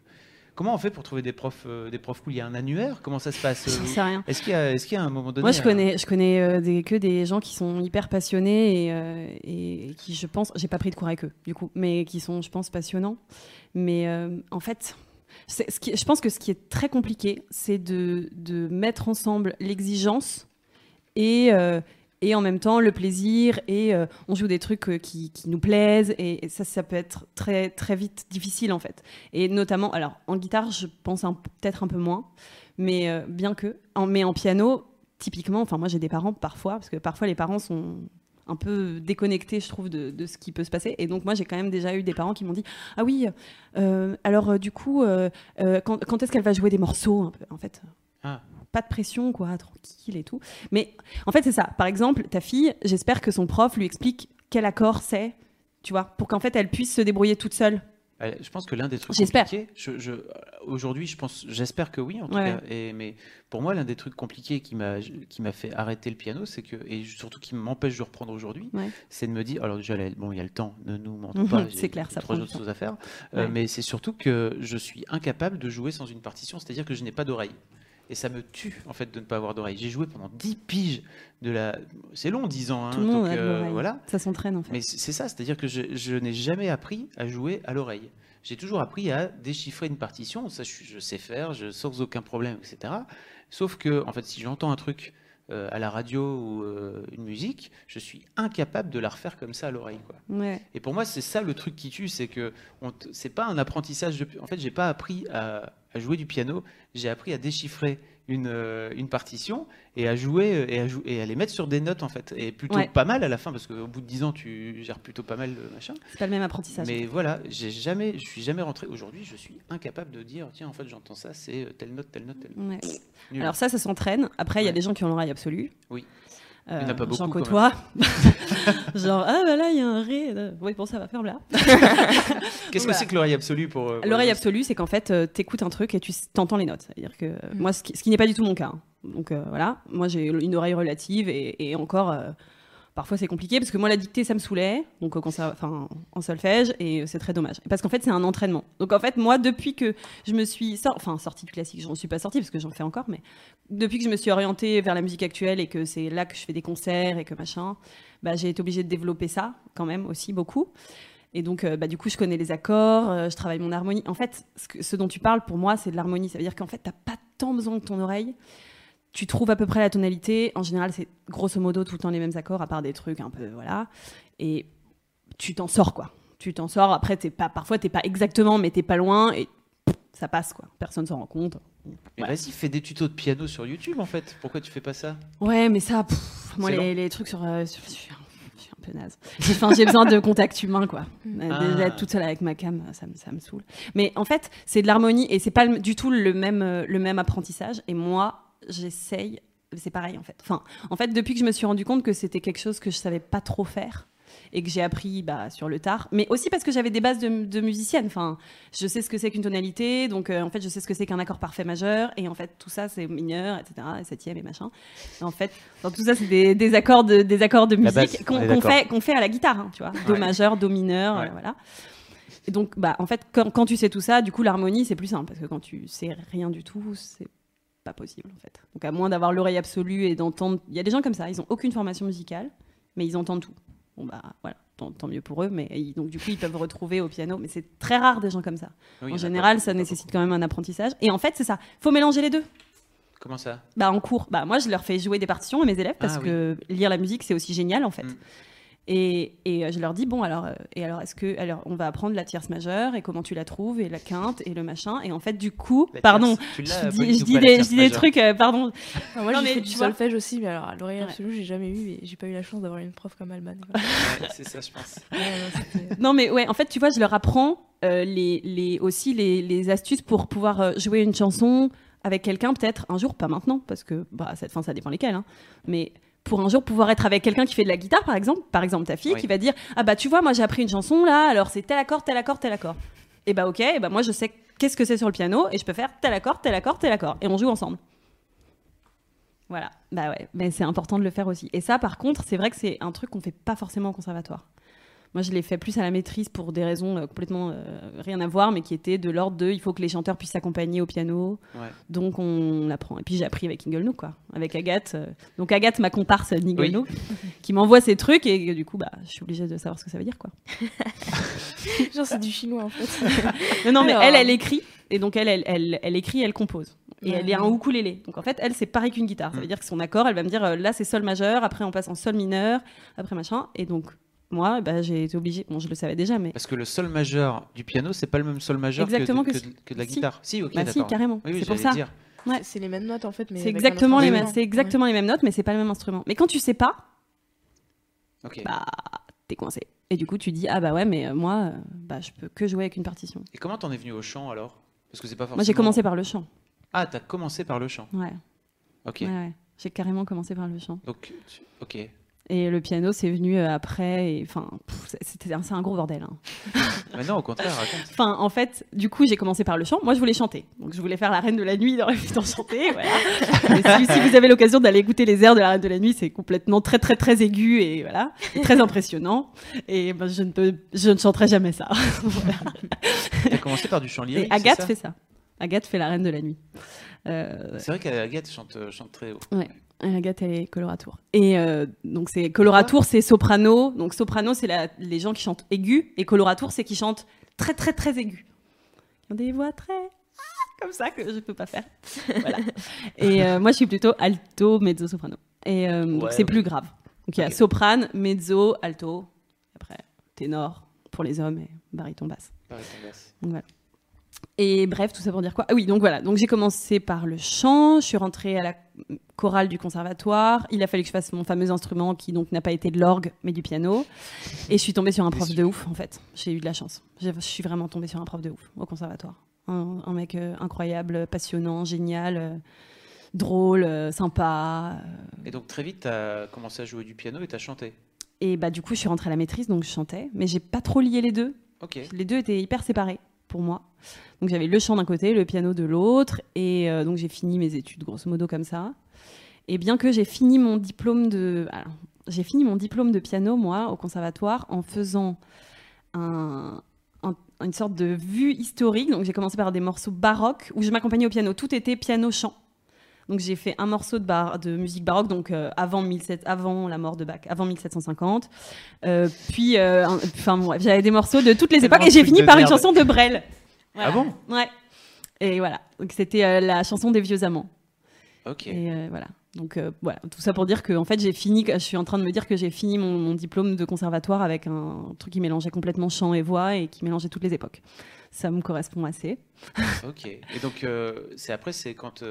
Comment on fait pour trouver des profs, euh, des profs cool? Il y a un annuaire? Comment ça se passe Je sais rien. Est-ce qu'il y, a, est qu'il y a un moment donné Moi, je connais, je connais euh, des, que des gens qui sont hyper passionnés et, euh, et qui, je pense, j'ai pas pris de cours avec eux, du coup, mais qui sont, je pense, passionnants. Mais en fait, ce qui, je pense que ce qui est très compliqué, c'est de, de mettre ensemble l'exigence et et en même temps le plaisir et euh, on joue des trucs euh, qui, qui, nous plaisent et, ça ça peut être très très vite difficile en fait. Et notamment alors en guitare je pense peut-être un peu moins mais euh, bien que mais en piano typiquement enfin moi j'ai des parents parfois parce que parfois les parents sont un peu déconnectés je trouve de, de, ce qui peut se passer. Et donc moi j'ai quand même déjà eu des parents qui m'ont dit ah oui alors du coup quand, quand est-ce qu'elle va jouer des morceaux un peu en fait? Ah pas de pression, quoi, tranquille et tout. Mais en fait, c'est ça. Par exemple, ta fille, j'espère que son prof lui explique quel accord c'est, tu vois, pour qu'en fait elle puisse se débrouiller toute seule. Je pense que l'un des trucs compliqués, je, aujourd'hui, je pense, j'espère que oui, en tout cas. Et, mais pour moi, l'un des trucs compliqués qui m'a qui m'a fait arrêter le piano, c'est que et surtout qui m'empêche de reprendre aujourd'hui, c'est de me dire, alors déjà, bon, il y a le temps, ne nous mentons pas, c'est clair, ça trois autres choses à faire, euh, mais c'est surtout que je suis incapable de jouer sans une partition, c'est-à-dire que je n'ai pas d'oreille et ça me tue en fait de ne pas avoir d'oreille. J'ai joué pendant 10 piges de la. C'est long, 10 ans. Hein, Tout le monde euh, voilà. Ça s'entraîne en fait. Mais c'est ça, c'est-à-dire que je, n'ai jamais appris à jouer à l'oreille. J'ai toujours appris à déchiffrer une partition. Ça, je, sais faire, je sans aucun problème, etc. Sauf que, en fait, si j'entends un truc euh, à la radio ou euh, une musique, je suis incapable de la refaire comme ça à l'oreille. Ouais. Et pour moi, c'est ça le truc qui tue, c'est que c'est pas un apprentissage. De, en fait, j'ai pas appris à, à, jouer du piano, j'ai appris à déchiffrer une, euh, une, partition et à jouer et à, et à les mettre sur des notes en fait. Et plutôt pas mal à la fin parce qu'au bout de 10 ans, tu gères plutôt pas mal le machin. C'est pas le même apprentissage. Mais voilà, j'ai jamais, je suis jamais rentré. Aujourd'hui, je suis incapable de dire tiens, en fait, j'entends ça, c'est telle note, telle note, telle note. Alors ça, ça s'entraîne. Après, il y a des gens qui ont l'oreille absolue. Oui. Euh, il n'y en a pas beaucoup. J'en côtoie. Genre, ah bah là, il y a un ré. Oui, bon, ça va, faire là. Qu'est-ce que c'est que l'oreille absolue pour. Euh, l'oreille absolue, c'est qu'en fait, euh, tu écoutes un truc et tu entends les notes. C'est-à-dire que mm. moi, ce qui, n'est pas du tout mon cas. Hein. Donc voilà, moi j'ai une oreille relative et, encore Parfois c'est compliqué parce que moi la dictée ça me saoulait, donc enfin, en solfège et c'est très dommage. Parce qu'en fait c'est un entraînement. Donc en fait moi depuis que je me suis enfin sortie du classique, j'en suis pas sortie parce que j'en fais encore, mais depuis que je me suis orientée vers la musique actuelle et que c'est là que je fais des concerts et que machin, bah, j'ai été obligée de développer ça quand même aussi beaucoup. Et donc, euh, bah, du coup, je connais les accords, euh, je travaille mon harmonie. En fait, ce, ce dont tu parles, pour moi, c'est de l'harmonie. Ça veut dire qu'en fait, t'as pas tant besoin de ton oreille tu trouves à peu près la tonalité. En général, c'est grosso modo tout le temps les mêmes accords, à part des trucs un peu, voilà. Et tu t'en sors, quoi. Tu t'en sors. Après, t'es pas, parfois, t'es pas exactement, mais t'es pas loin et ça passe, quoi. Personne s'en rend compte. Vas-y, fais des tutos de piano sur YouTube, en fait. Pourquoi tu fais pas ça? Ouais, mais ça, moi, les, trucs sur, euh, je, suis un, peu naze. j'ai besoin de contact humain, quoi. Ah. Déjà, toute seule avec ma cam, ça, ça me saoule. Mais en fait, c'est de l'harmonie et c'est pas du tout le même, le même apprentissage. Et moi, j'essaye. C'est pareil en fait. Enfin, en fait, depuis que je me suis rendu compte que c'était quelque chose que je savais pas trop faire et que j'ai appris bah, sur le tard, mais aussi parce que j'avais des bases de, musicienne. Enfin, je sais ce que c'est qu'une tonalité, donc euh, en fait, je sais ce que c'est qu'un accord parfait majeur, et en fait, tout ça, c'est mineur, etc., et septième et machin. en fait, tout ça, c'est des, accords de, des accords de musique qu'on fait, qu'on fait à la guitare, hein, tu vois, do majeur, do mineur, euh, voilà. Et donc, bah, en fait, quand, quand, tu sais tout ça, du coup, l'harmonie, c'est plus simple, parce que quand tu sais rien du tout, c'est pas possible en fait. Donc à moins d'avoir l'oreille absolue et d'entendre, il y a des gens comme ça, ils ont aucune formation musicale, mais ils entendent tout. Bon bah voilà, tant, mieux pour eux, mais donc du coup ils peuvent retrouver au piano, mais c'est très rare des gens comme ça. en général, ça nécessite quand même un apprentissage. Et en fait, c'est ça, faut mélanger les deux. Comment ça? Bah en cours, bah moi je leur fais jouer des partitions à mes élèves parce ah que lire la musique c'est aussi génial en fait. Mm. Et, euh, je leur dis bon alors euh, et alors est-ce que alors on va apprendre la tierce majeure et comment tu la trouves et la quinte et le machin et en fait du coup pardon je dis, je dis, des, je dis des, trucs euh, pardon. Moi j'ai fait du solfège aussi mais alors à l'oreille absolue j'ai jamais eu et j'ai pas eu la chance d'avoir une prof comme Alban. C'est ça je pense. Non, mais ouais en fait tu vois je leur apprends les, les, aussi les, les, astuces pour pouvoir jouer une chanson avec quelqu'un peut-être un jour pas maintenant parce que bah cette fin ça dépend lesquels hein, mais pour un jour pouvoir être avec quelqu'un qui fait de la guitare, par exemple, par exemple ta fille, qui va dire ah bah tu vois moi j'ai appris une chanson là, alors c'est tel accord, tel accord, tel accord. Et bah ok, et bah moi je sais qu'est-ce que c'est sur le piano et je peux faire tel accord, tel accord, tel accord et on joue ensemble. Voilà, bah ouais, mais c'est important de le faire aussi. Et ça par contre, c'est vrai que c'est un truc qu'on fait pas forcément au conservatoire. Moi, je l'ai fait plus à la maîtrise pour des raisons euh, complètement euh, rien à voir, mais qui étaient de l'ordre de il faut que les chanteurs puissent s'accompagner au piano. Donc, on apprend. Et puis, j'ai appris avec Ingle quoi, avec Agathe. Euh. donc, Agathe, ma comparse Ingle qui m'envoie ces trucs et du coup, bah, je suis obligée de savoir ce que ça veut dire, quoi. Genre, c'est du chinois, en fait. non, mais elle, elle écrit. Et donc, elle, elle, elle, elle écrit, elle compose. Et elle est un ukulélé. Donc en fait, elle, c'est pareil qu'une guitare. Ça veut mm. dire que son accord, elle va me dire là, c'est sol majeur, après on passe en sol mineur, après machin. Et donc, moi, bah, j'ai été obligée. Bon, je le savais déjà, mais. Parce que le sol majeur du piano, c'est pas le même sol majeur que, de, la guitare. Si, ok, bah, si, carrément. c'est pour ça. Ouais. C'est les mêmes notes en fait, mais c'est exactement les mêmes. C'est exactement les mêmes notes, mais c'est pas le même instrument. Mais quand tu sais pas, bah t'es coincé. Et du coup, tu dis ah bah ouais, mais euh, moi, euh, bah je peux que jouer avec une partition. Et comment t'en es venu au chant alors? Parce que c'est pas forcément. Moi, j'ai commencé par le chant. Ah, t'as commencé par le chant. Ouais. Ok. Ouais, ouais. J'ai carrément commencé par le chant. Donc, ok. Et le piano, c'est venu euh, après. Enfin, c'était c'est un gros bordel. Hein. Mais non, au contraire, raconte. Enfin, en fait, du coup, j'ai commencé par le chant. Moi, je voulais chanter. Donc, je voulais faire la Reine de la Nuit dans la en chanter. Voilà. si, si, vous avez l'occasion d'aller écouter les airs de la Reine de la Nuit, c'est complètement très, très, très aigu et voilà, très impressionnant. Et ben, je ne peux, je ne chanterai jamais ça. Tu as commencé par du chant lyrique. Et Agathe fait ça. Agathe fait la Reine de la Nuit. Euh... C'est vrai qu'Agathe chante, chante très haut. Ouais. Agathe, elle est coloratour. Et euh, donc, c'est coloratour, c'est soprano. Donc, soprano, c'est les gens qui chantent aigu. Et coloratour, c'est qui chantent très, très, très aigu. Qui ont des voix très. Ah, comme ça que je peux pas faire. voilà. Et euh, moi, je suis plutôt alto, mezzo, soprano. Et euh, donc, c'est plus grave. Donc, il y a soprane, mezzo, alto. Après, ténor pour les hommes et baryton basse. Baryton basse. Donc, voilà. Et bref, tout ça pour dire quoi Ah oui, donc voilà. Donc j'ai commencé par le chant, je suis rentrée à la chorale du conservatoire. Il a fallu que je fasse mon fameux instrument qui donc n'a pas été de l'orgue, mais du piano. Et je suis tombée sur un prof de ouf, en fait. J'ai eu de la chance. Je suis vraiment tombée sur un prof de ouf au conservatoire. Un, mec euh, incroyable, passionnant, génial, euh, drôle, euh, sympa. Et donc très vite, tu as commencé à jouer du piano et tu as chanté Et bah du coup, je suis rentrée à la maîtrise, donc je chantais. Mais j'ai pas trop lié les deux. Les deux étaient hyper séparés pour moi. Donc j'avais le chant d'un côté, le piano de l'autre, et euh, donc j'ai fini mes études grosso modo comme ça. Et bien que j'ai fini mon diplôme de, j'ai fini mon diplôme de piano, moi, au conservatoire, en faisant un, une sorte de vue historique. Donc j'ai commencé par des morceaux baroques où je m'accompagnais au piano. Tout était piano-chant. Donc j'ai fait un morceau de, bar de musique baroque, donc euh, avant, 17, avant la mort de Bach, avant 1750. Euh, puis, euh, enfin j'avais des morceaux de toutes les époques et j'ai fini par une chanson de Brel. Ah bon? Ouais. Et voilà. Donc c'était la chanson des vieux amants. Ok. Et voilà. Donc voilà, tout ça pour dire que en fait j'ai fini, je suis en train de me dire que j'ai fini mon, mon, diplôme de conservatoire avec un truc qui mélangeait complètement chant et voix et qui mélangeait toutes les époques. Ça me correspond assez. ok. Et donc c'est après c'est quand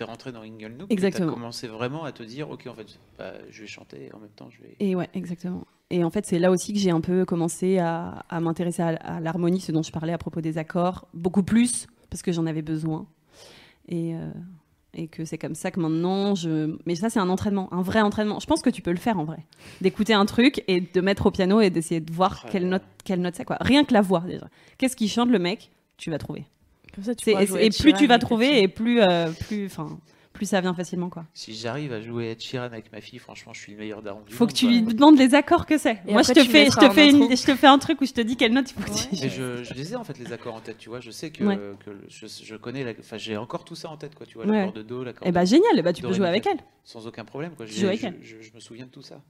es rentré dans Inglenook Exactement. Tu as commencé vraiment à te dire, ok, en fait, bah, je vais chanter en même temps, je vais. Et ouais, exactement. Et en fait, c'est là aussi que j'ai un peu commencé à, à m'intéresser à, l'harmonie, ce dont je parlais à propos des accords, beaucoup plus, parce que j'en avais besoin. Et, euh, et que c'est comme ça que maintenant, je. Mais ça, c'est un entraînement, un vrai entraînement. Je pense que tu peux le faire en vrai. D'écouter un truc et de mettre au piano et d'essayer de voir quelle note, quelle note c'est, quoi. Rien que la voix, déjà. Qu'est-ce qu'il chante, le mec? Tu vas trouver et, plus tu vas trouver, et plus, euh, plus, enfin, plus ça vient facilement, quoi. Si j'arrive à jouer Ed Sheeran avec ma fille, franchement, je suis le meilleur daron Faut que tu lui demandes les accords que c'est. Moi, je te fais, je te fais, je te fais un truc où je te dis quelle note il faut que tu. Mais je, je les ai en fait les accords en tête, tu vois. Je sais que, que je, je, connais, enfin, j'ai encore tout ça en tête, quoi. Tu vois, l'accord de do, l'accord. Eh bah génial, bah tu peux jouer avec elle. Sans aucun problème, quoi. Je me souviens de tout ça.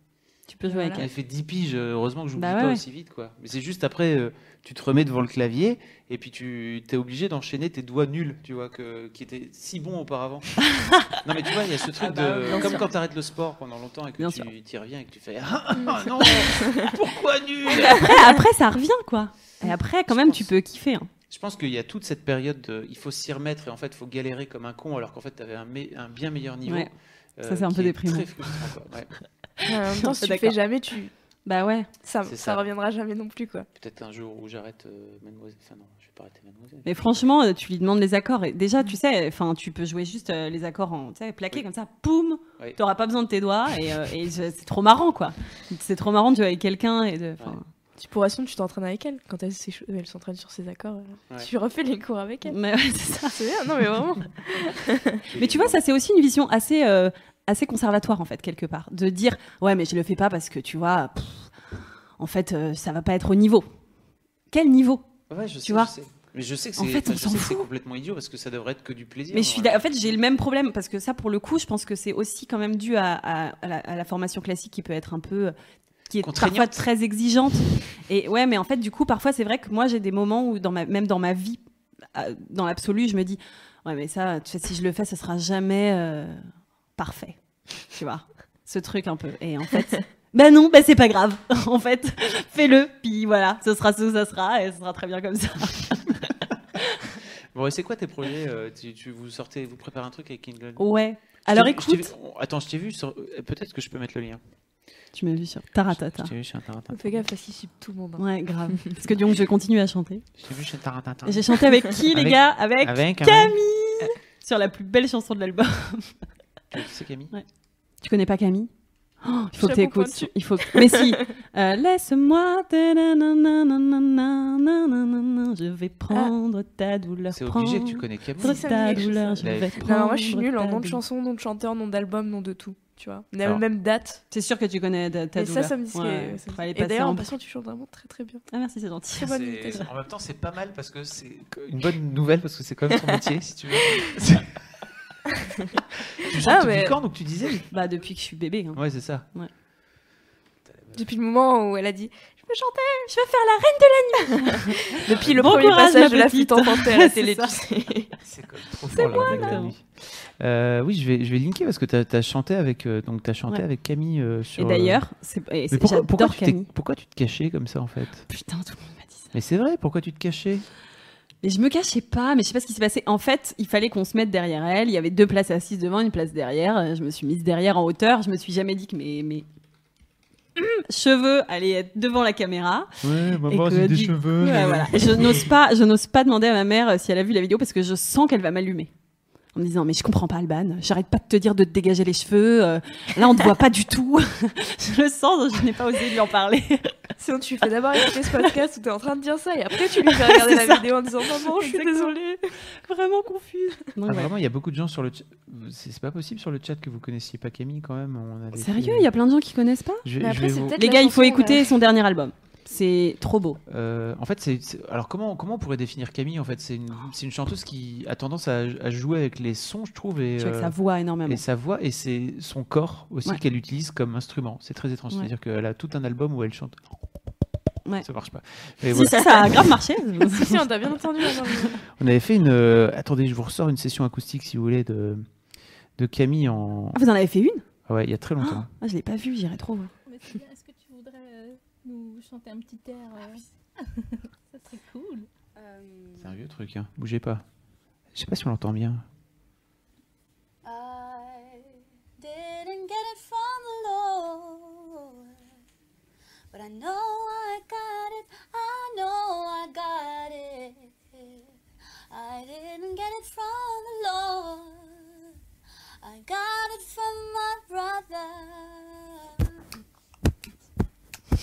Tu peux jouer avec elle. Elle fait 10 piges, heureusement que je bah, pas aussi vite. quoi. Mais c'est juste après, euh, tu te remets devant le clavier et puis tu es obligé d'enchaîner tes doigts nuls, tu vois, que, qui étaient si bons auparavant. non, mais tu vois, il y a ce truc ah bah, de. Comme quand tu arrêtes le sport pendant longtemps et que tu y reviens et que tu fais Ah non, pourquoi nul? Après, après, ça revient, quoi. Et après, quand même, tu peux kiffer. Hein. Je pense qu'il y a toute cette période de, il faut s'y remettre et en fait il faut galérer comme un con alors qu'en fait tu avais un, un, bien meilleur niveau. ça c'est un euh, peu déprimant. Très frustrant, quoi. Ouais. En même temps, si tu fais jamais, tu. Bah ouais. Ça, ça, reviendra jamais non plus, quoi. Peut-être un jour où j'arrête euh, Mademoiselle. Enfin, non, je vais pas arrêter Mademoiselle. Mais franchement, euh, tu lui demandes les accords. Et déjà, tu sais, enfin, tu peux jouer juste euh, les accords en plaqué comme ça, poum Tu T'auras pas besoin de tes doigts. Et, et c'est trop marrant, quoi. C'est trop marrant de jouer avec quelqu'un. et de, Tu pourras sinon, tu t'entraînes avec elle. Quand elle, elle s'entraîne sur ses accords, tu refais les cours avec elle. Mais ouais, c'est ça. C'est bien, non mais vraiment. mais tu vois, ça, c'est aussi une vision assez assez conservatoire en fait quelque part. De dire ouais mais je le fais pas parce que tu vois en fait euh, ça va pas être au niveau. Quel niveau ouais, je tu sais, vois je sais. mais je sais que c'est complètement idiot parce que ça devrait être que du plaisir mais je suis en fait j'ai le même problème parce que ça pour le coup je pense que c'est aussi quand même dû à, à, la, formation classique qui peut être un peu qui est parfois très exigeante. Et ouais mais en fait du coup parfois c'est vrai que moi j'ai des moments où dans ma, même dans ma vie euh, dans l'absolu je me dis ouais mais ça si je le fais ça sera jamais euh, parfait. Tu vois, ce truc un peu. Et en fait, ben non, ben c'est pas grave. en fait, fais-le, puis voilà, ce sera ce que ça sera, et ce sera très bien comme ça. bon, et c'est quoi tes projets euh, tu, vous sortez, vous préparez un truc avec England Ouais. Alors écoute. attends, je t'ai vu sur. Euh, peut-être que je peux mettre le lien. Tu m'as vu sur Taratata. Je t'ai vu sur Taratata. Fais gaffe parce qu'il suit tout le monde. Hein. Ouais, grave. parce que donc je continue à chanter. Je t'ai vu sur Taratata. J'ai chanté avec qui, les gars? Avec, avec, Camille Sur la plus belle chanson de l'album. C'est Camille ouais. Tu connais pas Camille oh, Il faut que tu écoutes. Il faut... Mais si. Euh, Laisse-moi. Je vais prendre ta douleur. C'est obligé que tu connais Camille. Ta douleur, je vais prendre non, moi je suis nulle en nom de chanson, nom de chanteur, nom d'album, nom de tout. Tu vois, Alors, même date. C'est sûr que tu connais ta, ta douleur. ça, ça me dit ouais, ça Et d'ailleurs, en passant, tu chantes vraiment très très bien. Ah merci, c'est gentil. Très bonne en même temps, c'est pas mal parce que c'est une bonne nouvelle parce que c'est quand même ton métier, si tu veux. tu chantes ah, depuis quand donc tu disais Bah depuis que je suis bébé. Hein. Ouais c'est ça. Ouais. Depuis le moment où elle a dit je peux chanter, je veux faire la reine de la nuit. depuis le bon premier courage, passage de la flûte enfantée à la télé. C'est trop fort moi, la reine euh, oui, je vais, je vais linker parce que tu as, chanté avec, euh, donc as chanté avec Camille euh, sur. Et d'ailleurs, c'est, pourquoi, pourquoi, tu pourquoi tu te cachais comme ça en fait? Putain, tout le monde m'a dit ça. Mais c'est vrai, pourquoi tu te cachais? Mais je me cachais pas, mais je sais pas ce qui s'est passé. En fait, il fallait qu'on se mette derrière elle. Il y avait deux places assises devant, une place derrière. Je me suis mise derrière en hauteur. Je me suis jamais dit que mes, mes cheveux allaient être devant la caméra. Ouais, maman, j'ai des cheveux. je n'ose pas, je n'ose pas demander à ma mère si elle a vu la vidéo parce que je sens qu'elle va m'allumer. En me disant mais je comprends pas Alban, j'arrête pas de te dire de te dégager les cheveux, euh, là on te voit pas du tout. je le sens, je n'ai pas osé lui en parler. Sinon tu fais d'abord écouter ce podcast où tu es en train de dire ça et après tu lui fais regarder la vidéo en disant maman je suis désolée, vraiment confuse. Ah, Vraiment il y a beaucoup de gens sur le chat, c'est pas possible sur le chat que vous connaissiez pas Camille quand même. Sérieux, il y a plein de gens qui connaissent pas. Je, après, vous... Les gars, il faut écouter son dernier album. C'est trop beau. Euh, en fait, c'est alors comment comment on pourrait définir Camille En fait, c'est une, une, chanteuse qui a tendance à, jouer avec les sons, je trouve, et avec sa voix énormément. Et sa voix et c'est son corps aussi qu'elle utilise comme instrument. C'est très étrange. C'est-à-dire qu'elle a tout un album où elle chante. Ouais. Ça marche pas. si, ça, ça a grave marché. si, on t'a bien entendu. on avait fait une. Euh, attendez, je vous ressors une session acoustique si vous voulez de de Camille en. Ah, vous en avez fait une? Ah Ouais, il y a très longtemps. Ah, je l'ai pas vu, j'irai trop voir nous chanter un petit air euh... Ça serait cool. Euh... C'est un vieux truc, hein. Bougez pas. Je sais pas si on l'entend bien. I didn't get it from the Lord, but I know I got it. I know I got it. I didn't get it from the Lord. I got it from my brother.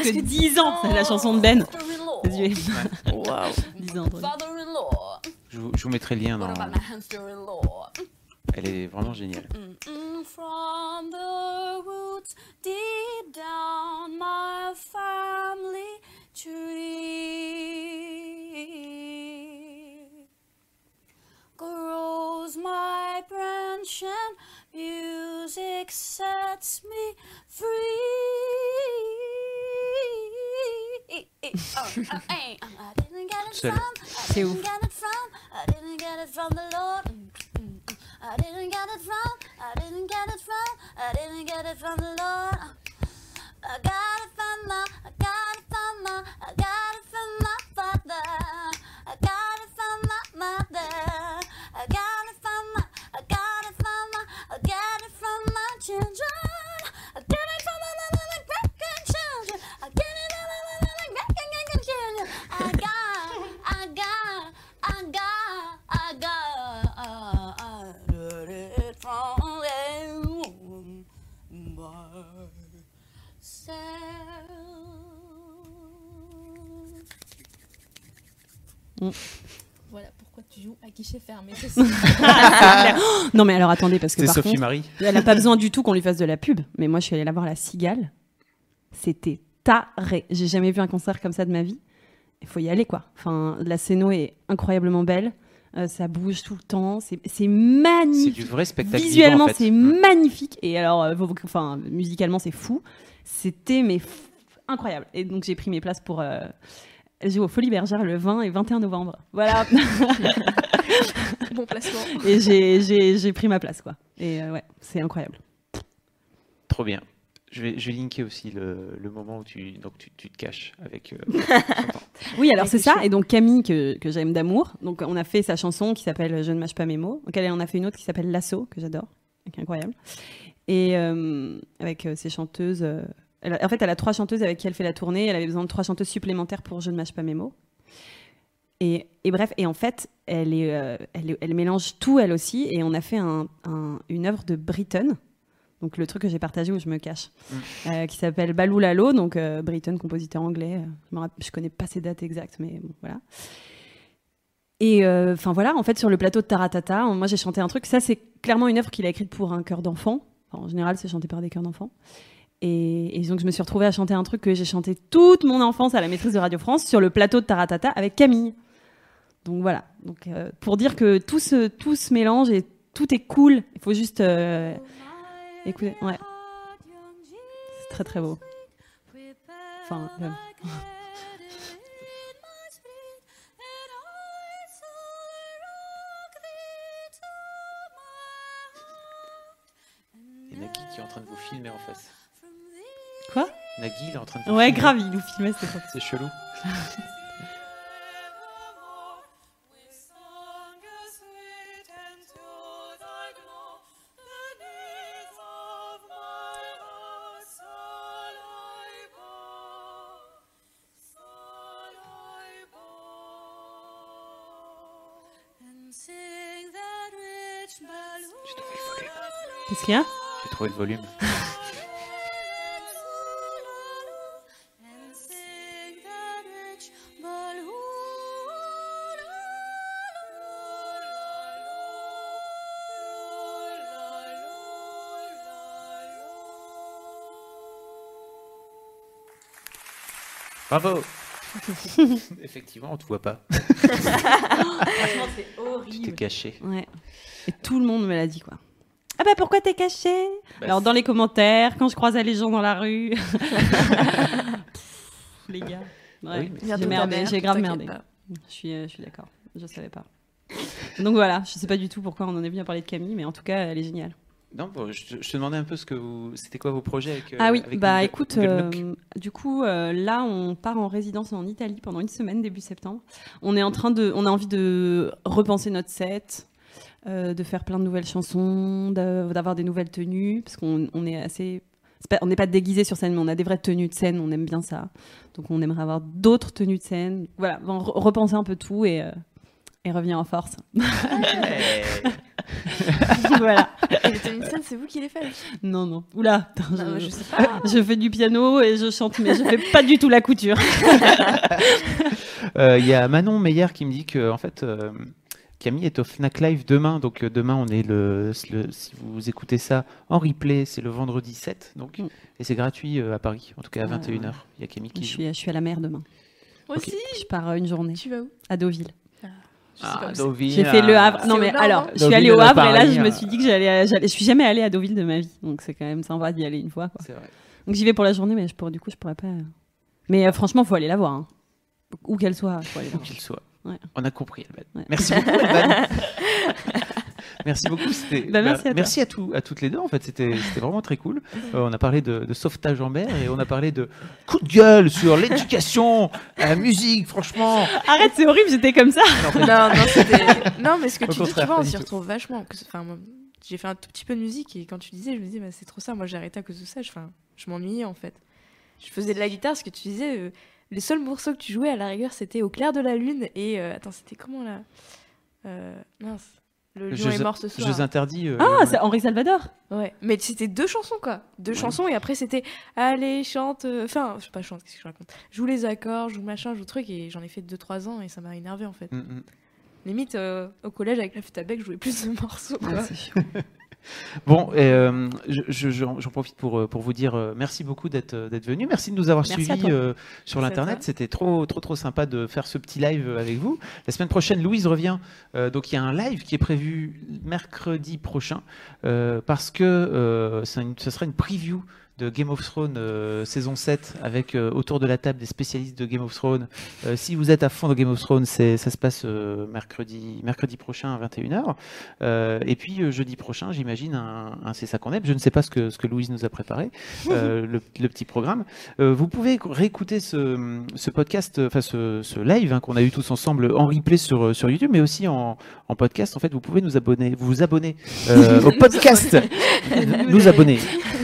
presque 10 ans, c'est la chanson de Ben. Ouais. Wow. 10 ans. Je vous, je vous mettrai le lien dans. Elle est vraiment géniale. From the roots deep down my family tree grows my branch and music sets me free. The Lord. I got it from my, I got it from my, I got it from my father. Voilà pourquoi tu joues à guichet fermé. non mais alors attendez parce que par Sophie Marie. elle n'a pas besoin du tout qu'on lui fasse de la pub. Mais moi je suis allée la voir la Cigale. C'était taré. J'ai jamais vu un concert comme ça de ma vie. Il faut y aller quoi. Enfin la scéno est incroyablement belle. Euh, ça bouge tout le temps, c'est magnifique. C'est du vrai spectacle. Visuellement, en fait. c'est mm. magnifique. Et alors, euh, enfin, musicalement, c'est fou. C'était mais incroyable. Et donc, j'ai pris mes places pour euh, jouer au Folie Bergère le 20 et 21 novembre. Voilà. bon placement. Et j'ai pris ma place, quoi. Et ouais, c'est incroyable. Trop bien. Je vais, je vais linker aussi le, le, moment où tu, donc tu, tu te caches avec. Euh, oui, alors c'est ça. Et donc Camille, que, que j'aime d'amour, donc on a fait sa chanson qui s'appelle Je ne mâche pas mes mots. Donc elle en a fait une autre qui s'appelle L'assaut, que j'adore, qui est incroyable. Et euh, avec euh, ses chanteuses. Euh, elle a, en fait, elle a trois chanteuses avec qui elle fait la tournée. Elle avait besoin de trois chanteuses supplémentaires pour Je ne mâche pas mes mots. Et, et bref, et en fait, elle, est, elle, elle, mélange tout elle aussi et on a fait un, une œuvre de Britton donc le truc que j'ai partagé où je me cache, mm. qui s'appelle Balou Lalo, donc Britton, compositeur anglais. je, ne je connais pas ses dates exactes, mais bon, voilà. Et enfin voilà, en fait sur le plateau de Taratata, moi j'ai chanté un truc. Ça c'est clairement une œuvre qu'il a écrite pour un chœur d'enfant. en général, c'est chanté par des chœurs d'enfants. Et, donc, je me suis retrouvée à chanter un truc que j'ai chanté toute mon enfance à la maîtrise de Radio France sur le plateau de Taratata avec Camille. Donc voilà. Donc, euh, pour dire que tout se, tout se mélange et tout est cool. Il faut juste euh, écouter. Ouais. C'est très très beau. Il y en a qui, qui est en train de vous filmer en face. Quoi Nagui, il est en train de. Ouais, grave, il nous filmait, c'était C'est chelou. Qu'est-ce qu'il y a J'ai trouvé le volume. Bravo Effectivement, on te voit pas. Franchement, c'est horrible. Tu t'es caché. Ouais. Et tout le monde me l'a dit, quoi. Ah bah pourquoi t'es caché? Bah, Alors dans les commentaires, quand je croisais les gens dans la rue. les gars. Ouais. j'ai merdé, j'ai grave merdé. Je suis, euh, je suis d'accord. Je savais pas. Donc voilà, je sais pas du tout pourquoi on en est venu à parler de Camille, mais en tout cas, elle est géniale. Non, je, te demandais un peu ce que vous, c'était quoi vos projets avec. Euh, ah oui, bah écoute, euh, du coup, euh, là, on part en résidence en Italie pendant une semaine début septembre. On est en train de, on a envie de repenser notre set, de faire plein de nouvelles chansons, d'avoir des nouvelles tenues, parce qu'on on est assez, on n'est pas déguisé sur scène, mais on a des vraies tenues de scène, on aime bien ça. Donc on aimerait avoir d'autres tenues de scène. Voilà, repenser un peu tout et et revenir en force. voilà. Et les c'est vous qui les faites Non, non. Oula, je, je, sais pas. je fais du piano et je chante, mais je fais pas du tout la couture. Euh, il y a Manon Meyer qui me dit que, en fait, euh, Camille est au Fnac Live demain. Donc, euh, demain, on est le, si vous écoutez ça en replay, c'est le vendredi 7. Donc, mm. Et c'est gratuit à Paris, en tout cas à 21h. Il y a Camille qui. Je suis, je suis à la mer demain. Moi aussi. Je pars une journée. Tu vas où? À Deauville. Ah, j'ai fait le Havre. Non, mais alors, je suis allée au Havre et là, je me suis dit que j'allais. Je suis jamais allée à Deauville de ma vie. Donc, c'est quand même sympa d'y aller une fois. Vrai. Donc, j'y vais pour la journée, mais je pourrais, du coup, je pourrais pas. Mais euh, franchement, faut aller la voir. Hein. Où qu'elle soit. Faut aller Où qu'elle soit. Ouais. On a compris, Alban. Merci beaucoup. merci beaucoup. Bah, merci, à, merci à, tout, à, toutes les deux. En fait, c'était vraiment très cool. Euh, on a parlé de, de, sauvetage en mer et on a parlé de coup de gueule sur l'éducation, la musique. Franchement. Arrête, c'est horrible. J'étais comme ça. Non, non, non, mais ce que tu dis, tu vois, on s'y retrouve vachement. Enfin, j'ai fait un tout petit peu de musique et quand tu disais, je me disais, bah, c'est trop ça. Moi, j'ai arrêté à cause de ça. Je, je m'ennuyais en fait. Je faisais de la guitare, ce que tu disais. Euh, les seuls morceaux que tu jouais à la rigueur, c'était Au clair de la lune et. Euh, attends, c'était comment là? Mince. Le lion est mort ce soir. Jeux interdits. Euh, ah, c'est Henri Salvador. Ouais, mais c'était deux chansons quoi, deux chansons et après c'était allez chante, euh, enfin je sais pas chante, qu'est-ce que je raconte, joue les accords, joue machin, joue truc et j'en ai fait deux trois ans et ça m'a énervé en fait. Mm, mm. Limite euh, au collège avec la flûte à bec, je jouais plus de morceaux. Quoi. Bon, euh, j'en profite pour, euh, pour vous dire euh, merci beaucoup d'être venu. Merci de nous avoir suivis sur l'Internet. C'était trop, trop, trop sympa de faire ce petit live avec vous. La semaine prochaine, Louise revient. donc, il y a un live qui est prévu mercredi prochain parce que ce sera une preview de Game of Thrones euh, saison 7 avec euh, autour de la table des spécialistes de Game of Thrones. Euh, si vous êtes à fond de Game of Thrones, ça se passe mercredi, mercredi prochain à 21h. et puis jeudi prochain, j'imagine, un, C'est ça qu'on aime. Je ne sais pas ce que, ce que Louise nous a préparé, le, petit programme. vous pouvez réécouter ce, ce podcast, enfin ce, ce, live hein, qu'on a eu tous ensemble en replay sur, sur YouTube, mais aussi en, en podcast. En fait, vous pouvez nous abonner, vous vous abonner au podcast. nous abonner.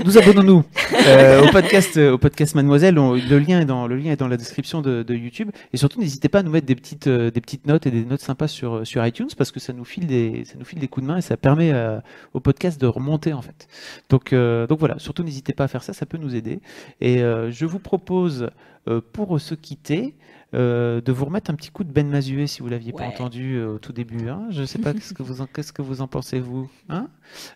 Nous abonnons-nous. Euh, au podcast, au podcast Mademoiselle. le lien est dans le lien est dans la description de, YouTube. Et surtout, n'hésitez pas à nous mettre des petites des petites notes et des notes sympas sur sur iTunes parce que ça nous file des ça nous file des coups de main et ça permet au podcast de remonter en fait. Donc donc voilà. Surtout, n'hésitez pas à faire ça, ça peut nous aider. Et je vous propose pour se quitter. Euh, de vous remettre un petit coup de Ben Mazué si vous l'aviez pas entendu euh, au tout début. Hein. Je ne sais pas qu'est-ce que vous en, qu'est-ce que vous en pensez vous. Hein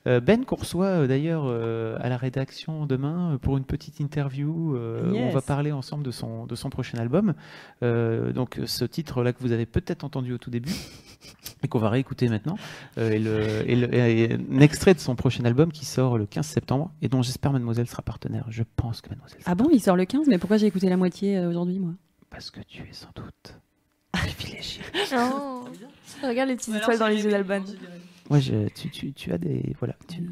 euh, ben qu'on reçoit d'ailleurs à la rédaction demain pour une petite interview on va parler ensemble de son de son prochain album. donc ce titre là que vous avez peut-être entendu au tout début et qu'on va réécouter maintenant et, le, et, un extrait de son prochain album qui sort le 15 septembre et dont j'espère Mademoiselle sera partenaire. Je pense que Mademoiselle. Ah bon, il sort le 15 mais pourquoi j'ai écouté la moitié aujourd'hui moi? Parce que tu es sans doute privilégié. Oh. Regarde les petites étoiles dans les yeux d'Alban. Ouais, tu, tu, tu, as des. Voilà. Tu,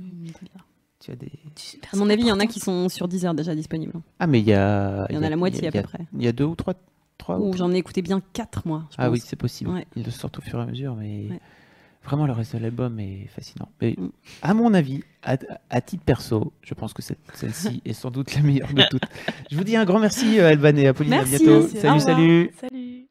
tu as des. À mon avis, il y en a qui sont sur 10 heures déjà disponibles. Ah, mais il y a. Il y en a, la moitié à peu près. Il y a deux ou trois. trois ou j'en ai écouté bien quatre, moi. ah oui, c'est possible. Ils le sortent au fur et à mesure, mais. Vraiment, le reste de l'album est fascinant. Mais mm. à mon avis, à, titre perso, je pense que celle-ci est sans doute la meilleure de toutes. Je vous dis un grand merci, euh, Alban et Apolline. à bientôt. Salut, salut. Salut.